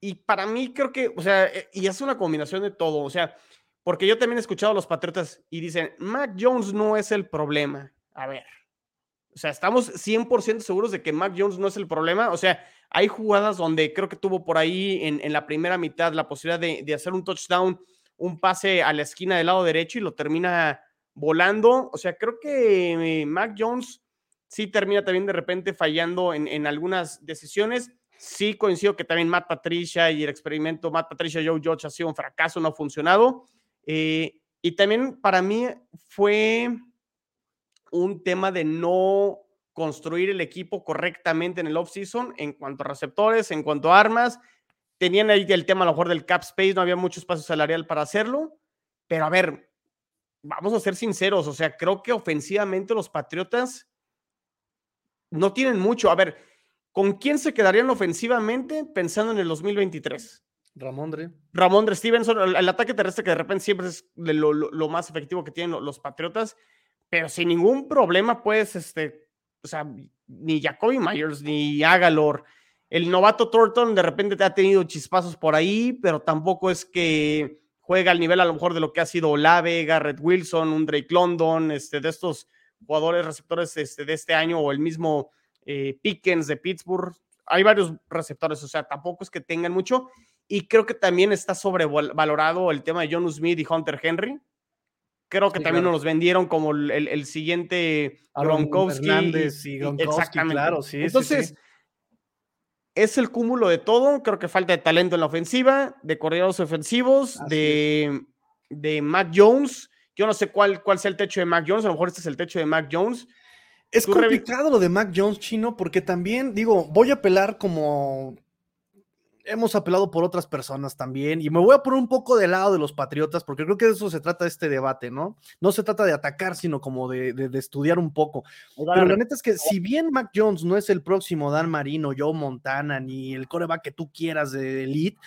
y para mí creo que, o sea, eh, y es una combinación de todo, o sea, porque yo también he escuchado a los Patriotas y dicen, Mac Jones no es el problema. A ver, o sea, estamos 100% seguros de que Mac Jones no es el problema. O sea, hay jugadas donde creo que tuvo por ahí en, la primera mitad la posibilidad de, hacer un touchdown, un pase a la esquina del lado derecho y lo termina volando. O sea, creo que eh, Mac Jones sí termina también de repente fallando en, algunas decisiones. Sí coincido que también Matt Patricia y el experimento Matt Patricia Joe George ha sido un fracaso, no ha funcionado. Eh, y también para mí fue un tema de no construir el equipo correctamente en el offseason en cuanto a receptores, en cuanto a armas. Tenían ahí el tema a lo mejor del cap space, no había mucho espacio salarial para hacerlo. Pero a ver, vamos a ser sinceros, o sea, creo que ofensivamente los Patriotas no tienen mucho. A ver, ¿con quién se quedarían ofensivamente pensando en el 2023? Ramondre. Ramondre Stevenson, el, ataque terrestre que de repente siempre es lo, lo más efectivo que tienen los Patriotas pero sin ningún problema puedes, este, o sea, ni Jacoby Myers, ni Agalor. El novato Thornton de repente te ha tenido chispazos por ahí, pero tampoco es que juega al nivel a lo mejor de lo que ha sido Olave, Garrett Wilson, un Drake London, este, de estos jugadores receptores este, de este año o el mismo eh, Pickens de Pittsburgh. Hay varios receptores, o sea, tampoco es que tengan mucho. Y creo que también está sobrevalorado el tema de John Smith y Hunter Henry. Creo que también nos vendieron como el, siguiente Gronkowski. Y, exactamente. Claro, sí, Entonces, es el cúmulo de todo. Creo que falta de talento en la ofensiva, de corredores ofensivos, de, de Mac Jones. Yo no sé cuál, cuál sea el techo de Mac Jones. A lo mejor este es el techo de Mac Jones. Es complicado lo de Mac Jones, chino, porque también, digo, voy a apelar como hemos apelado por otras personas también, y me voy a poner un poco del lado de los patriotas, porque creo que de eso se trata este debate, ¿no? No se trata de atacar, sino como de, estudiar un poco. Pero la neta es que si bien Mac Jones no es el próximo Dan Marino, Joe Montana, ni el coreback que tú quieras de Elite,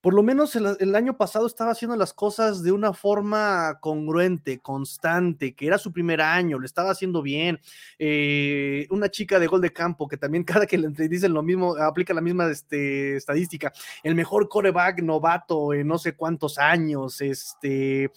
por lo menos el, año pasado estaba haciendo las cosas de una forma congruente, constante, que era su primer año, lo estaba haciendo bien. Eh, una chica de gol de campo que también cada que le dicen lo mismo, aplica la misma este, estadística. El mejor coreback novato en no sé cuántos años, este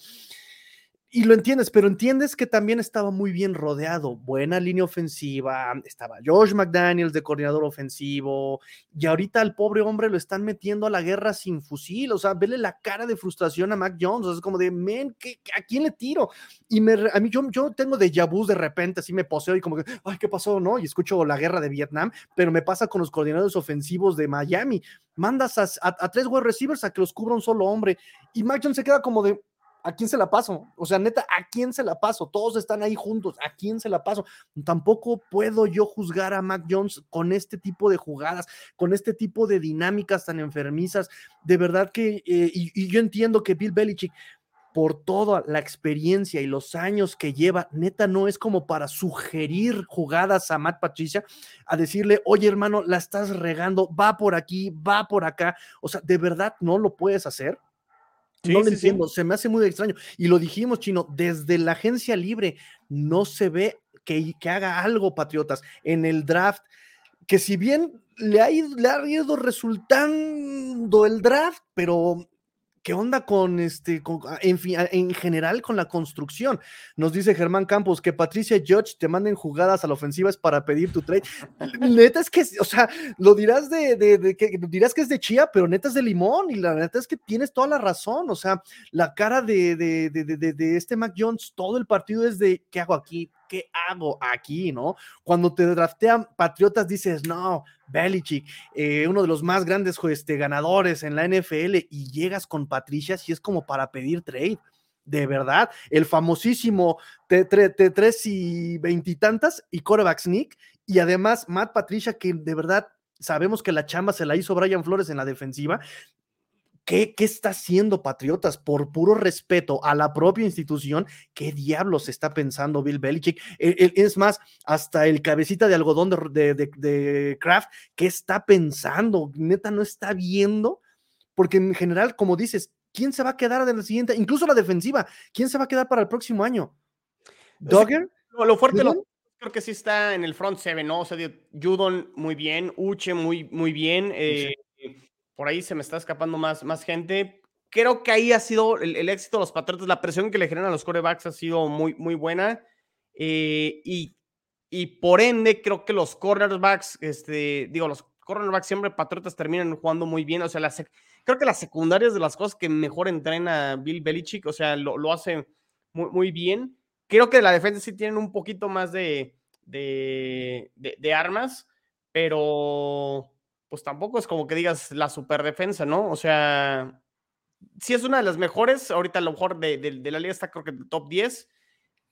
y lo entiendes, pero entiendes que también estaba muy bien rodeado, buena línea ofensiva, estaba Josh McDaniels de coordinador ofensivo, y ahorita al pobre hombre lo están metiendo a la guerra sin fusil, o sea, vele la cara de frustración a Mac Jones, es como de, men, ¿a quién le tiro? Y me, a mí yo, yo tengo de vu de repente, así me poseo y como que, ay, ¿qué pasó? ¿No? Y escucho la guerra de Vietnam, pero me pasa con los coordinadores ofensivos de Miami, mandas a, a tres wide receivers a que los cubra un solo hombre, y Mac Jones se queda como de, ¿a quién se la paso? O sea, neta, ¿a quién se la paso? Todos están ahí juntos, ¿a quién se la paso? Tampoco puedo yo juzgar a Mac Jones con este tipo de jugadas, con este tipo de dinámicas tan enfermizas. De verdad que, eh, y, yo entiendo que Bill Belichick, por toda la experiencia y los años que lleva, neta, no es como para sugerir jugadas a Matt Patricia, a decirle, oye hermano, la estás regando, va por aquí, va por acá. O sea, de verdad no lo puedes hacer no lo entiendo, se me hace muy extraño. Y lo dijimos, Chino, desde la agencia libre no se ve que, que haga algo, Patriotas, en el draft, que si bien le ha, ido, le ha ido resultando el draft, pero ¿Qué onda con este, ah, en, en, general con la construcción? Nos dice Germán Campos que Patricia Judge te manden jugadas a la ofensiva es para pedir tu trade. neta es que, o sea, lo dirás de, de, que dirás que es de chía, pero neta es de limón y la neta es que tienes toda la razón. O sea, la cara de, de este Mac Jones, todo el partido es de ¿qué hago aquí? ¿Qué hago aquí? ¿No? Cuando te draftean Patriotas dices, no, Belichick, eh, uno de los más grandes este, ganadores en la NFL y llegas con Patricia si es como para pedir trade. De verdad, el famosísimo T3 y veintitantas y coreback sneak y además Matt Patricia que de verdad sabemos que la chamba se la hizo Brian Flores en la defensiva ¿Qué, está haciendo Patriotas? Por puro respeto a la propia institución, ¿qué diablos está pensando Bill Belichick? E, e, es más, hasta el cabecita de algodón de, de, Kraft, ¿qué está pensando? Neta, no está viendo, porque en general, como dices, ¿quién se va a quedar de la siguiente? Incluso la defensiva, ¿quién se va a quedar para el próximo año? ¿Dogger? lo, fuerte lo, creo que sí está en el front seven, ¿no? O sea, Judon muy bien, Uche muy, muy bien. Eh, por ahí se me está escapando más, más gente. Creo que ahí ha sido el, éxito de los Patriotas, la presión que le generan a los corebacks ha sido muy, muy buena. Eh, y, y por ende, creo que los cornerbacks, este, digo, los cornerbacks siempre Patriotas terminan jugando muy bien. O sea, creo que las secundarias de las cosas que mejor entrena Bill Belichick, o sea, lo, lo hace muy, muy bien. Creo que la defensa sí tienen un poquito más de, de, de armas, pero pues tampoco es como que digas la super defensa, ¿no? O sea, sí es una de las mejores, ahorita a lo mejor de, la liga está creo que en el top 10,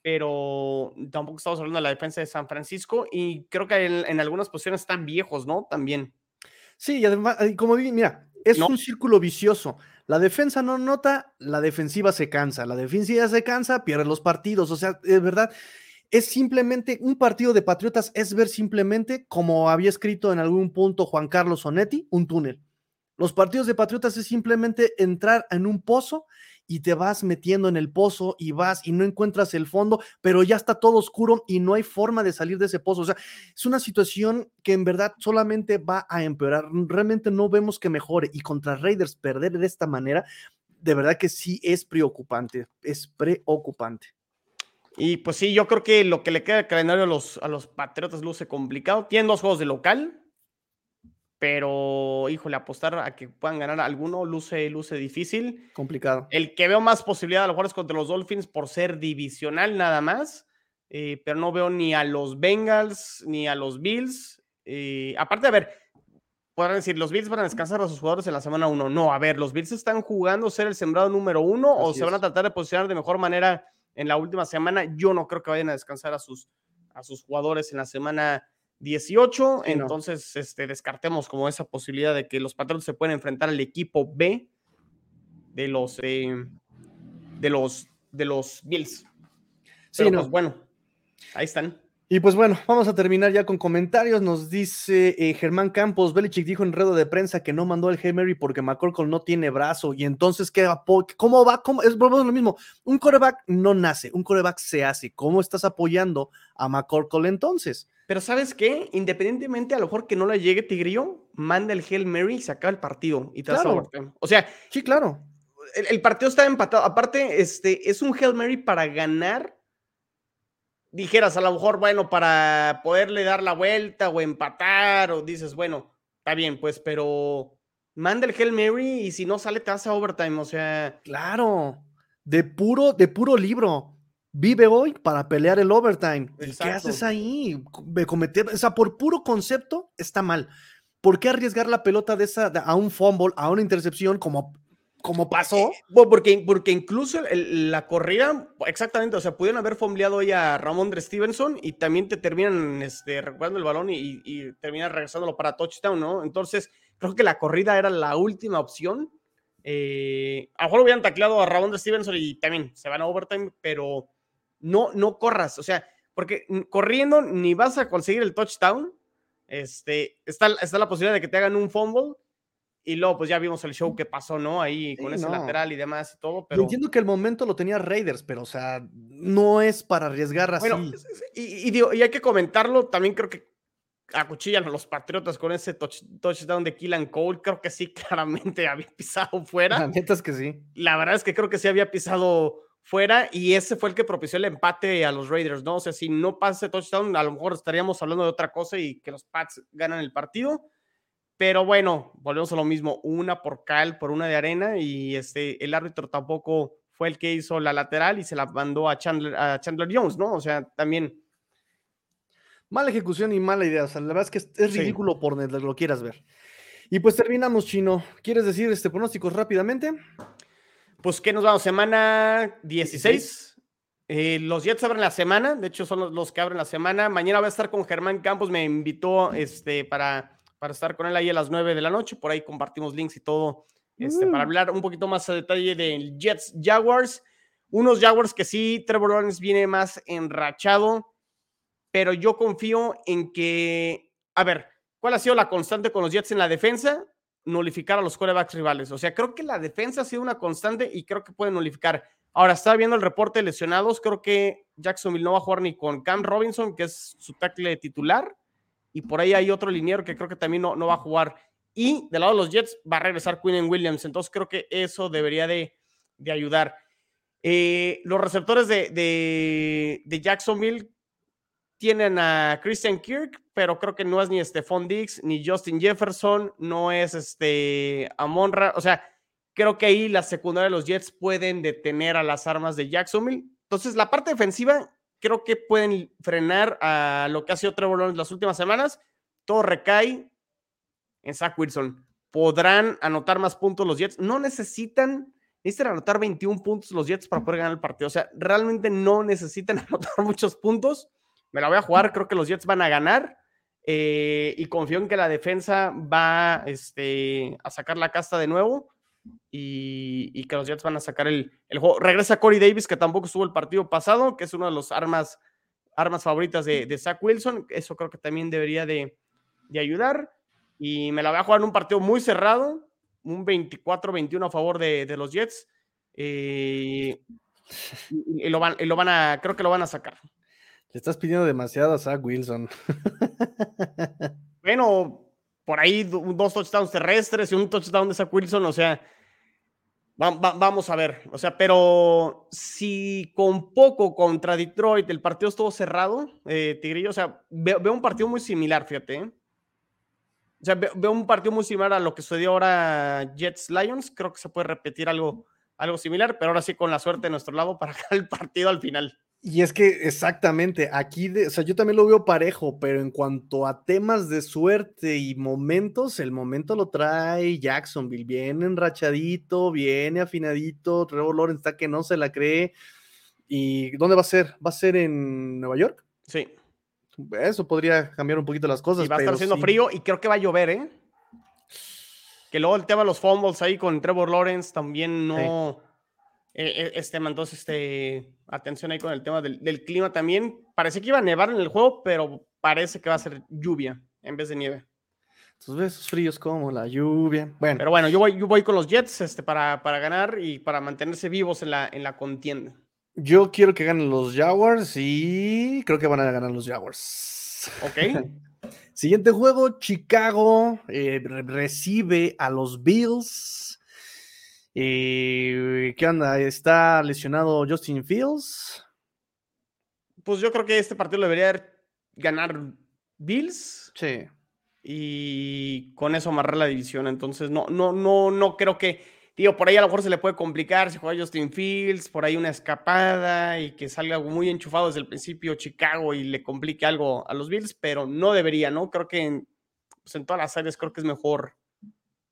pero tampoco estamos hablando de la defensa de San Francisco y creo que en, algunas posiciones están viejos, ¿no? También. Sí, y además, como vi, mira, es un círculo vicioso. La defensa no nota, la defensiva se cansa, la defensiva se cansa, pierde los partidos, o sea, es verdad, es simplemente un partido de Patriotas, es ver simplemente, como había escrito en algún punto Juan Carlos Sonetti, un túnel. Los partidos de Patriotas es simplemente entrar en un pozo y te vas metiendo en el pozo y vas y no encuentras el fondo, pero ya está todo oscuro y no hay forma de salir de ese pozo. O sea, es una situación que en verdad solamente va a empeorar. Realmente no vemos que mejore y contra Raiders perder de esta manera, de verdad que sí es preocupante, es preocupante. Y pues sí, yo creo que lo que le queda al calendario a los, a los Patriotas luce complicado. Tienen dos juegos de local, pero híjole, apostar a que puedan ganar alguno luce, luce difícil. Complicado. El que veo más posibilidad a lo mejor es contra los Dolphins por ser divisional nada más, eh, pero no veo ni a los Bengals ni a los Bills. Eh, aparte, a ver, podrán decir, los Bills van a descansar a sus jugadores en la semana 1. No, a ver, los Bills están jugando ser el sembrado número uno o se van a tratar de posicionar de mejor manera en la última semana. Yo no creo que vayan a descansar a sus, a sus jugadores en la semana 18. entonces, este, descartemos como esa posibilidad de que los Patriots se pueden enfrentar al equipo B de los, eh, de los, de los Bills. sí, pues, bueno, ahí están. Y pues bueno, vamos a terminar ya con comentarios. Nos dice eh, Germán Campos, Belichick dijo en redo de prensa que no mandó el Mary porque McCorkle no tiene brazo. Y entonces, ¿qué, ¿cómo va? ¿Cómo? Es lo mismo. Un coreback no nace, un coreback se hace. ¿Cómo estás apoyando a McCorkle entonces? Pero ¿sabes qué? Independientemente a lo mejor que no le llegue Tigrillo, manda el Hail Mary y se acaba el partido y te claro. O sea, sí, claro. El, el, partido está empatado. Aparte, este, es un Hail Mary para ganar dijeras a lo mejor, bueno, para poderle dar la vuelta o empatar, o dices, bueno, está bien, pues, pero manda el Hail Mary y si no sale te hace overtime, o sea. Claro, de puro, de puro libro. Vive hoy para pelear el overtime. ¿Qué haces ahí? Cometer, o sea, por puro concepto está mal. ¿Por qué arriesgar la pelota de esa a un fumble, a una intercepción como como pasó. Eh, porque, porque incluso la corrida, exactamente, o sea, pudieron haber fombleado hoy a Ramón de Stevenson y también te terminan este, recuperando el balón y, y terminan regresándolo para touchdown, ¿no? Entonces, creo que la corrida era la última opción. Eh, a lo mejor hubieran tacleado a Ramón de Stevenson y también se van a overtime, pero no, no corras, o sea, porque corriendo ni vas a conseguir el touchdown. Este, está, está la posibilidad de que te hagan un fumble y luego, pues ya vimos el show que pasó, ¿no? Ahí con ese lateral y demás y todo. Pero... entiendo que el momento lo tenía Raiders, pero, o sea, no es para arriesgar así. Bueno, y, y, hay que comentarlo, también creo que acuchillan a los Patriotas con ese touchdown de Killan Cole. Creo que sí, claramente había pisado fuera. La neta es que sí. La verdad es que creo que sí había pisado fuera y ese fue el que propició el empate a los Raiders, ¿no? O sea, si no pasa ese touchdown, a lo mejor estaríamos hablando de otra cosa y que los Pats ganan el partido pero bueno, volvemos a lo mismo, una por cal, por una de arena, y este, el árbitro tampoco fue el que hizo la lateral y se la mandó a Chandler, a Chandler Jones, ¿no? O sea, también. Mala ejecución y mala idea. O sea, la verdad es que es, ridículo por donde lo quieras ver. Y pues terminamos, Chino. ¿Quieres decir este pronósticos rápidamente? Pues que nos vamos, semana 16. Eh, los Jets abren la semana, de hecho son los, los, que abren la semana. Mañana voy a estar con Germán Campos, me invitó este, para para estar con él ahí a las 9 de la noche. Por ahí compartimos links y todo este, para mm. hablar un poquito más a detalle de Jets Jaguars. Unos Jaguars que sí, Trevor Lawrence viene más enrachado, pero yo confío en que, a ver, ¿cuál ha sido la constante con los Jets en la defensa? Nulificar a los quarterbacks rivales. O sea, creo que la defensa ha sido una constante y creo que puede nulificar. Ahora, estaba viendo el reporte de lesionados. Creo que Jacksonville no va a jugar ni con Cam Robinson, que es su tackle titular, y por ahí hay otro liniero que creo que también no, no va a jugar. Y del lado de los Jets va a regresar Quinn Williams. Entonces creo que eso debería de, de ayudar. Eh, los receptores de, de, de, Jacksonville tienen a Christian Kirk, pero creo que no es ni Stephon Diggs, ni Justin Jefferson, no es este Amonra. O sea, creo que ahí la secundaria de los Jets pueden detener a las armas de Jacksonville. Entonces, la parte defensiva creo que pueden frenar a lo que ha sido Trevor Lawrence las últimas semanas. Todo recae en Zach Wilson. Podrán anotar más puntos los Jets. No necesitan, necesitan anotar 21 puntos los Jets para poder ganar el partido. O sea, realmente no necesitan anotar muchos puntos. Me la voy a jugar, creo que los Jets van a ganar. Eh, y confío en que la defensa va este, a sacar la casta de nuevo y, que los Jets van a sacar el, juego. Regresa Corey Davis, que tampoco estuvo el partido pasado, que es una de las armas, armas favoritas de, de Zach Wilson. Eso creo que también debería de, ayudar. Y me la voy a jugar en un partido muy cerrado, un 24-21 a favor de, los Jets. Eh, y, lo van, lo van a, creo que lo van a sacar. Le estás pidiendo demasiado a Zach Wilson. bueno, por ahí dos touchdowns terrestres y un touchdown de Zach Wilson, o sea, vamos a ver, o sea, pero si con poco contra Detroit el partido estuvo cerrado, eh, Tigrillo, o sea, veo, un partido muy similar, fíjate. ¿eh? O sea, veo, un partido muy similar a lo que sucedió ahora Jets Lions. Creo que se puede repetir algo, algo similar, pero ahora sí con la suerte de nuestro lado para el partido al final. Y es que exactamente, aquí, o sea, yo también lo veo parejo, pero en cuanto a temas de suerte y momentos, el momento lo trae Jacksonville, viene enrachadito, viene afinadito, Trevor Lawrence está que no se la cree. ¿Y dónde va a ser? ¿Va a ser en Nueva York? Sí. Eso podría cambiar un poquito las cosas. Y va a estar haciendo frío y creo que va a llover, ¿eh? Que luego el tema de los fumbles ahí con Trevor Lawrence también no... Eh, este, entonces, este, atención ahí con el tema del, clima también. Parece que iba a nevar en el juego, pero parece que va a ser lluvia en vez de nieve. Tus besos fríos como la lluvia. Bueno. Pero bueno, yo voy, yo voy con los Jets este, para, para ganar y para mantenerse vivos en la, en la contienda. Yo quiero que ganen los Jaguars y creo que van a ganar los Jaguars. Ok. Siguiente juego, Chicago eh, recibe a los Bills. Eh, ¿Qué onda? ¿Está lesionado Justin Fields? Pues yo creo que este partido debería ganar Bills. Sí. Y con eso amarrar la división. Entonces, no, no, no, no creo que. Digo, por ahí a lo mejor se le puede complicar si juega Justin Fields, por ahí una escapada y que salga muy enchufado desde el principio Chicago y le complique algo a los Bills, pero no debería, ¿no? Creo que en, pues en todas las áreas creo que es mejor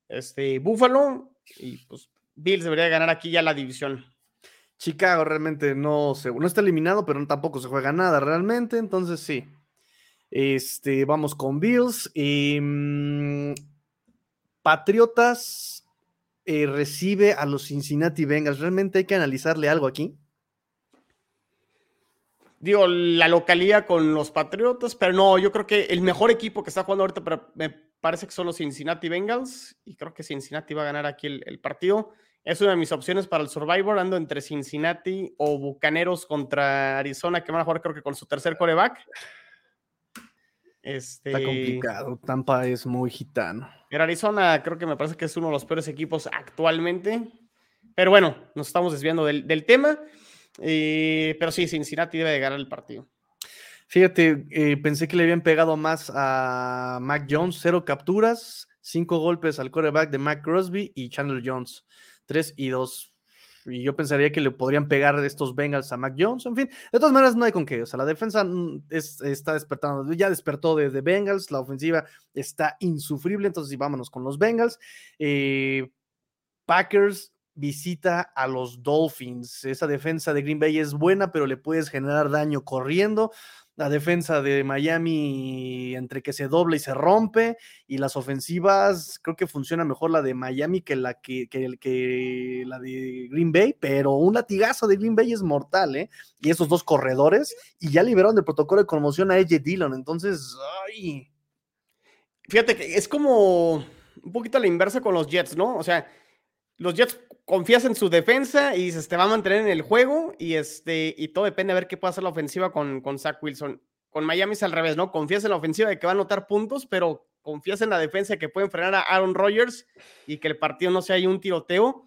este Buffalo y pues Bills debería ganar aquí ya la división. Chicago realmente no, se, no está eliminado, pero tampoco se juega nada realmente, entonces sí. Este, vamos con Bills. Em, Patriotas eh, recibe a los Cincinnati Bengals. ¿Realmente hay que analizarle algo aquí? Digo, la localidad con los Patriotas, pero no, yo creo que el mejor equipo que está jugando ahorita pero me parece que son los Cincinnati Bengals y creo que Cincinnati va a ganar aquí el partido. Es una de mis opciones para el Survivor. Ando entre Cincinnati o Bucaneros contra Arizona, que van a jugar creo que con su tercer coreback. Este... Está complicado. Tampa es muy gitano. Pero Arizona creo que me parece que es uno de los peores equipos actualmente. Pero bueno, nos estamos desviando del, tema. Eh, pero sí, Cincinnati debe de ganar el partido. Fíjate, eh, pensé que le habían pegado más a Mac Jones, cero capturas, cinco golpes al coreback de Mac Crosby y Chandler Jones. 3 y 2. Y yo pensaría que le podrían pegar estos Bengals a Mac Jones. En fin, de todas maneras, no hay con qué. O sea, la defensa mm, está despertando. Ya despertó desde Bengals. La ofensiva está insufrible. Entonces, vámonos con los Bengals. Eh, Packers visita a los Dolphins. Esa defensa de Green Bay es buena, pero le puedes generar daño corriendo la defensa de Miami entre que se dobla y se rompe, y las ofensivas, creo que funciona mejor la de Miami que la, que, que, la de Green Bay, pero un latigazo de Green Bay es mortal, ¿eh? Y esos dos corredores, y ya liberaron del protocolo de conmoción a AJ Dillon, entonces, ay. Fíjate que es como un poquito la inversa con los Jets, ¿no? O sea, los Jets confías en su defensa y se te va a mantener en el juego y, este, y todo depende de ver qué puede hacer la ofensiva con, con Zach Wilson. Con Miami es al revés, ¿no? Confías en la ofensiva de que va a anotar puntos, pero confías en la defensa de que pueden frenar a Aaron Rodgers y que el partido no sea ahí un tiroteo.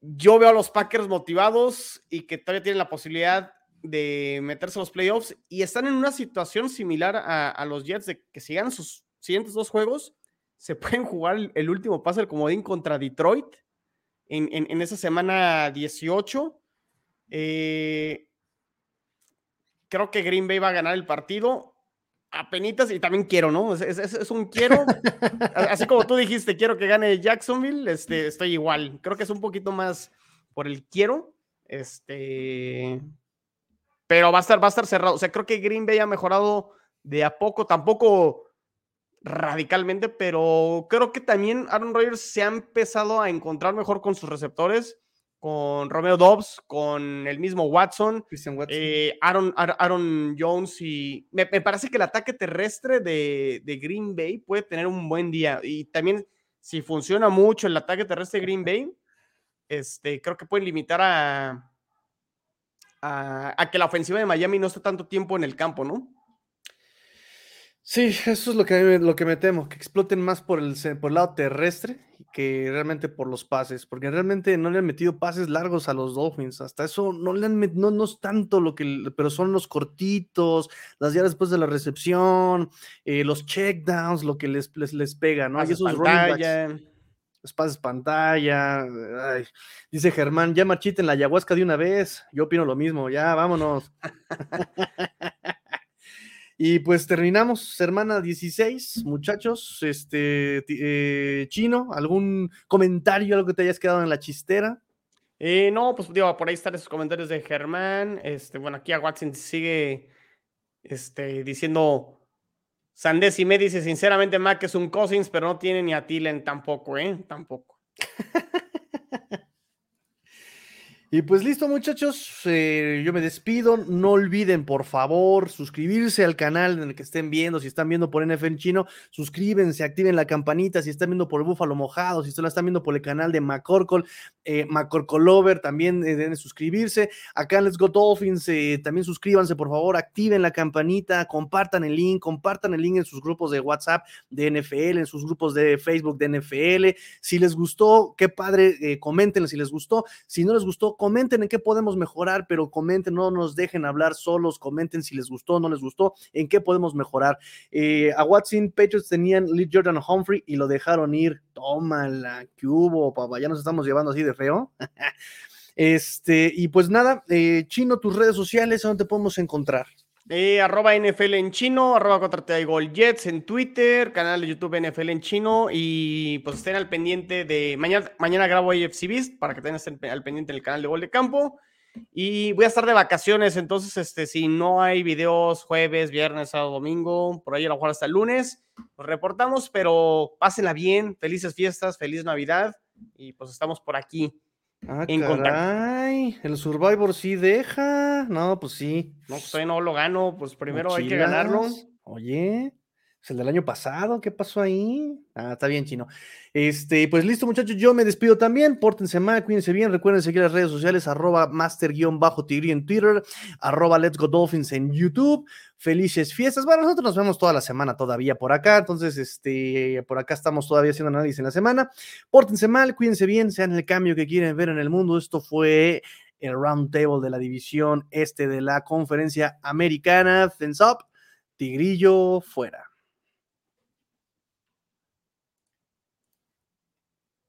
Yo veo a los Packers motivados y que todavía tienen la posibilidad de meterse a los playoffs y están en una situación similar a, los Jets de que si ganan sus siguientes dos juegos, se pueden jugar el último pase del comodín contra Detroit en, en, esa semana 18. Eh, creo que Green Bay va a ganar el partido a penitas y también quiero, ¿no? Es, un quiero, así como tú dijiste, quiero que gane Jacksonville, este, estoy igual. Creo que es un poquito más por el quiero, este, pero va a estar, va a estar cerrado. O sea, creo que Green Bay ha mejorado de a poco, tampoco radicalmente, pero creo que también Aaron Rodgers se ha empezado a encontrar mejor con sus receptores, con Romeo Dobbs, con el mismo Watson, eh, Aaron, Aaron, Jones y me, parece que el ataque terrestre de, de, Green Bay puede tener un buen día y también si funciona mucho el ataque terrestre de Green Bay, este, creo que pueden limitar a, a, que la ofensiva de Miami no esté tanto tiempo en el campo, ¿no? Sí, eso es lo que, lo que me temo, que exploten más por el, por el lado terrestre que realmente por los pases, porque realmente no le han metido pases largos a los Dolphins, hasta eso no le han no, no es tanto lo que, pero son los cortitos, las días después de la recepción, eh, los checkdowns, lo que les, les, les pega, ¿no? y esos pantalla. los pases pantalla, dice Germán, ya marchiten la ayahuasca de una vez, yo opino lo mismo, ya vámonos. Y pues terminamos, hermana 16, muchachos. Este, eh, Chino, ¿algún comentario, algo que te hayas quedado en la chistera? Eh, no, pues digo, por ahí están esos comentarios de Germán. Este, bueno, aquí a Watson sigue este, diciendo Sandes y me dice, sinceramente, Mac es un Cousins, pero no tiene ni a Tilen tampoco, ¿eh? Tampoco. Y pues listo, muchachos, eh, yo me despido. No olviden, por favor, suscribirse al canal en el que estén viendo. Si están viendo por NFL Chino, suscríbense, activen la campanita. Si están viendo por Búfalo Mojado, si están viendo por el canal de Macorcol, eh, Macorcolover, también eh, deben suscribirse. Acá en Let's Go Dolphins, eh, también suscríbanse, por favor, activen la campanita, compartan el link, compartan el link en sus grupos de WhatsApp de NFL, en sus grupos de Facebook de NFL. Si les gustó, qué padre, comenten si les gustó. Si no les gustó, comenten en qué podemos mejorar, pero comenten, no nos dejen hablar solos, comenten si les gustó, no les gustó, en qué podemos mejorar. Eh, a Watson, Patriots tenían Lee Jordan Humphrey y lo dejaron ir. Tómala, que hubo, papá, ya nos estamos llevando así de feo. este, y pues nada, eh, Chino, tus redes sociales, ¿dónde te podemos encontrar? Eh, arroba NFL en chino, arroba 4 Gol Jets en Twitter, canal de YouTube NFL en chino y pues estén al pendiente de mañana, mañana grabo AFC Beast para que estén al pendiente del canal de Gol de Campo. Y voy a estar de vacaciones, entonces este, si no hay videos jueves, viernes, sábado, domingo, por ahí a lo mejor hasta el lunes, nos reportamos, pero pásenla bien, felices fiestas, feliz Navidad y pues estamos por aquí Ah, en caray, el Survivor sí deja. No, pues sí. No, pues no lo gano, pues primero hay que ganarlo. Oye, es el del año pasado, ¿qué pasó ahí? Ah, está bien, chino. Este, pues listo, muchachos, yo me despido también. Pórtense mal, cuídense bien. Recuerden seguir las redes sociales, arroba master-tigri en Twitter, arroba let's go dolphins en YouTube. Felices fiestas. Bueno, nosotros nos vemos toda la semana todavía por acá. Entonces, este, por acá estamos todavía haciendo análisis en la semana. Pórtense mal, cuídense bien, sean el cambio que quieren ver en el mundo. Esto fue el round table de la división este de la conferencia americana. Fence up, Tigrillo fuera.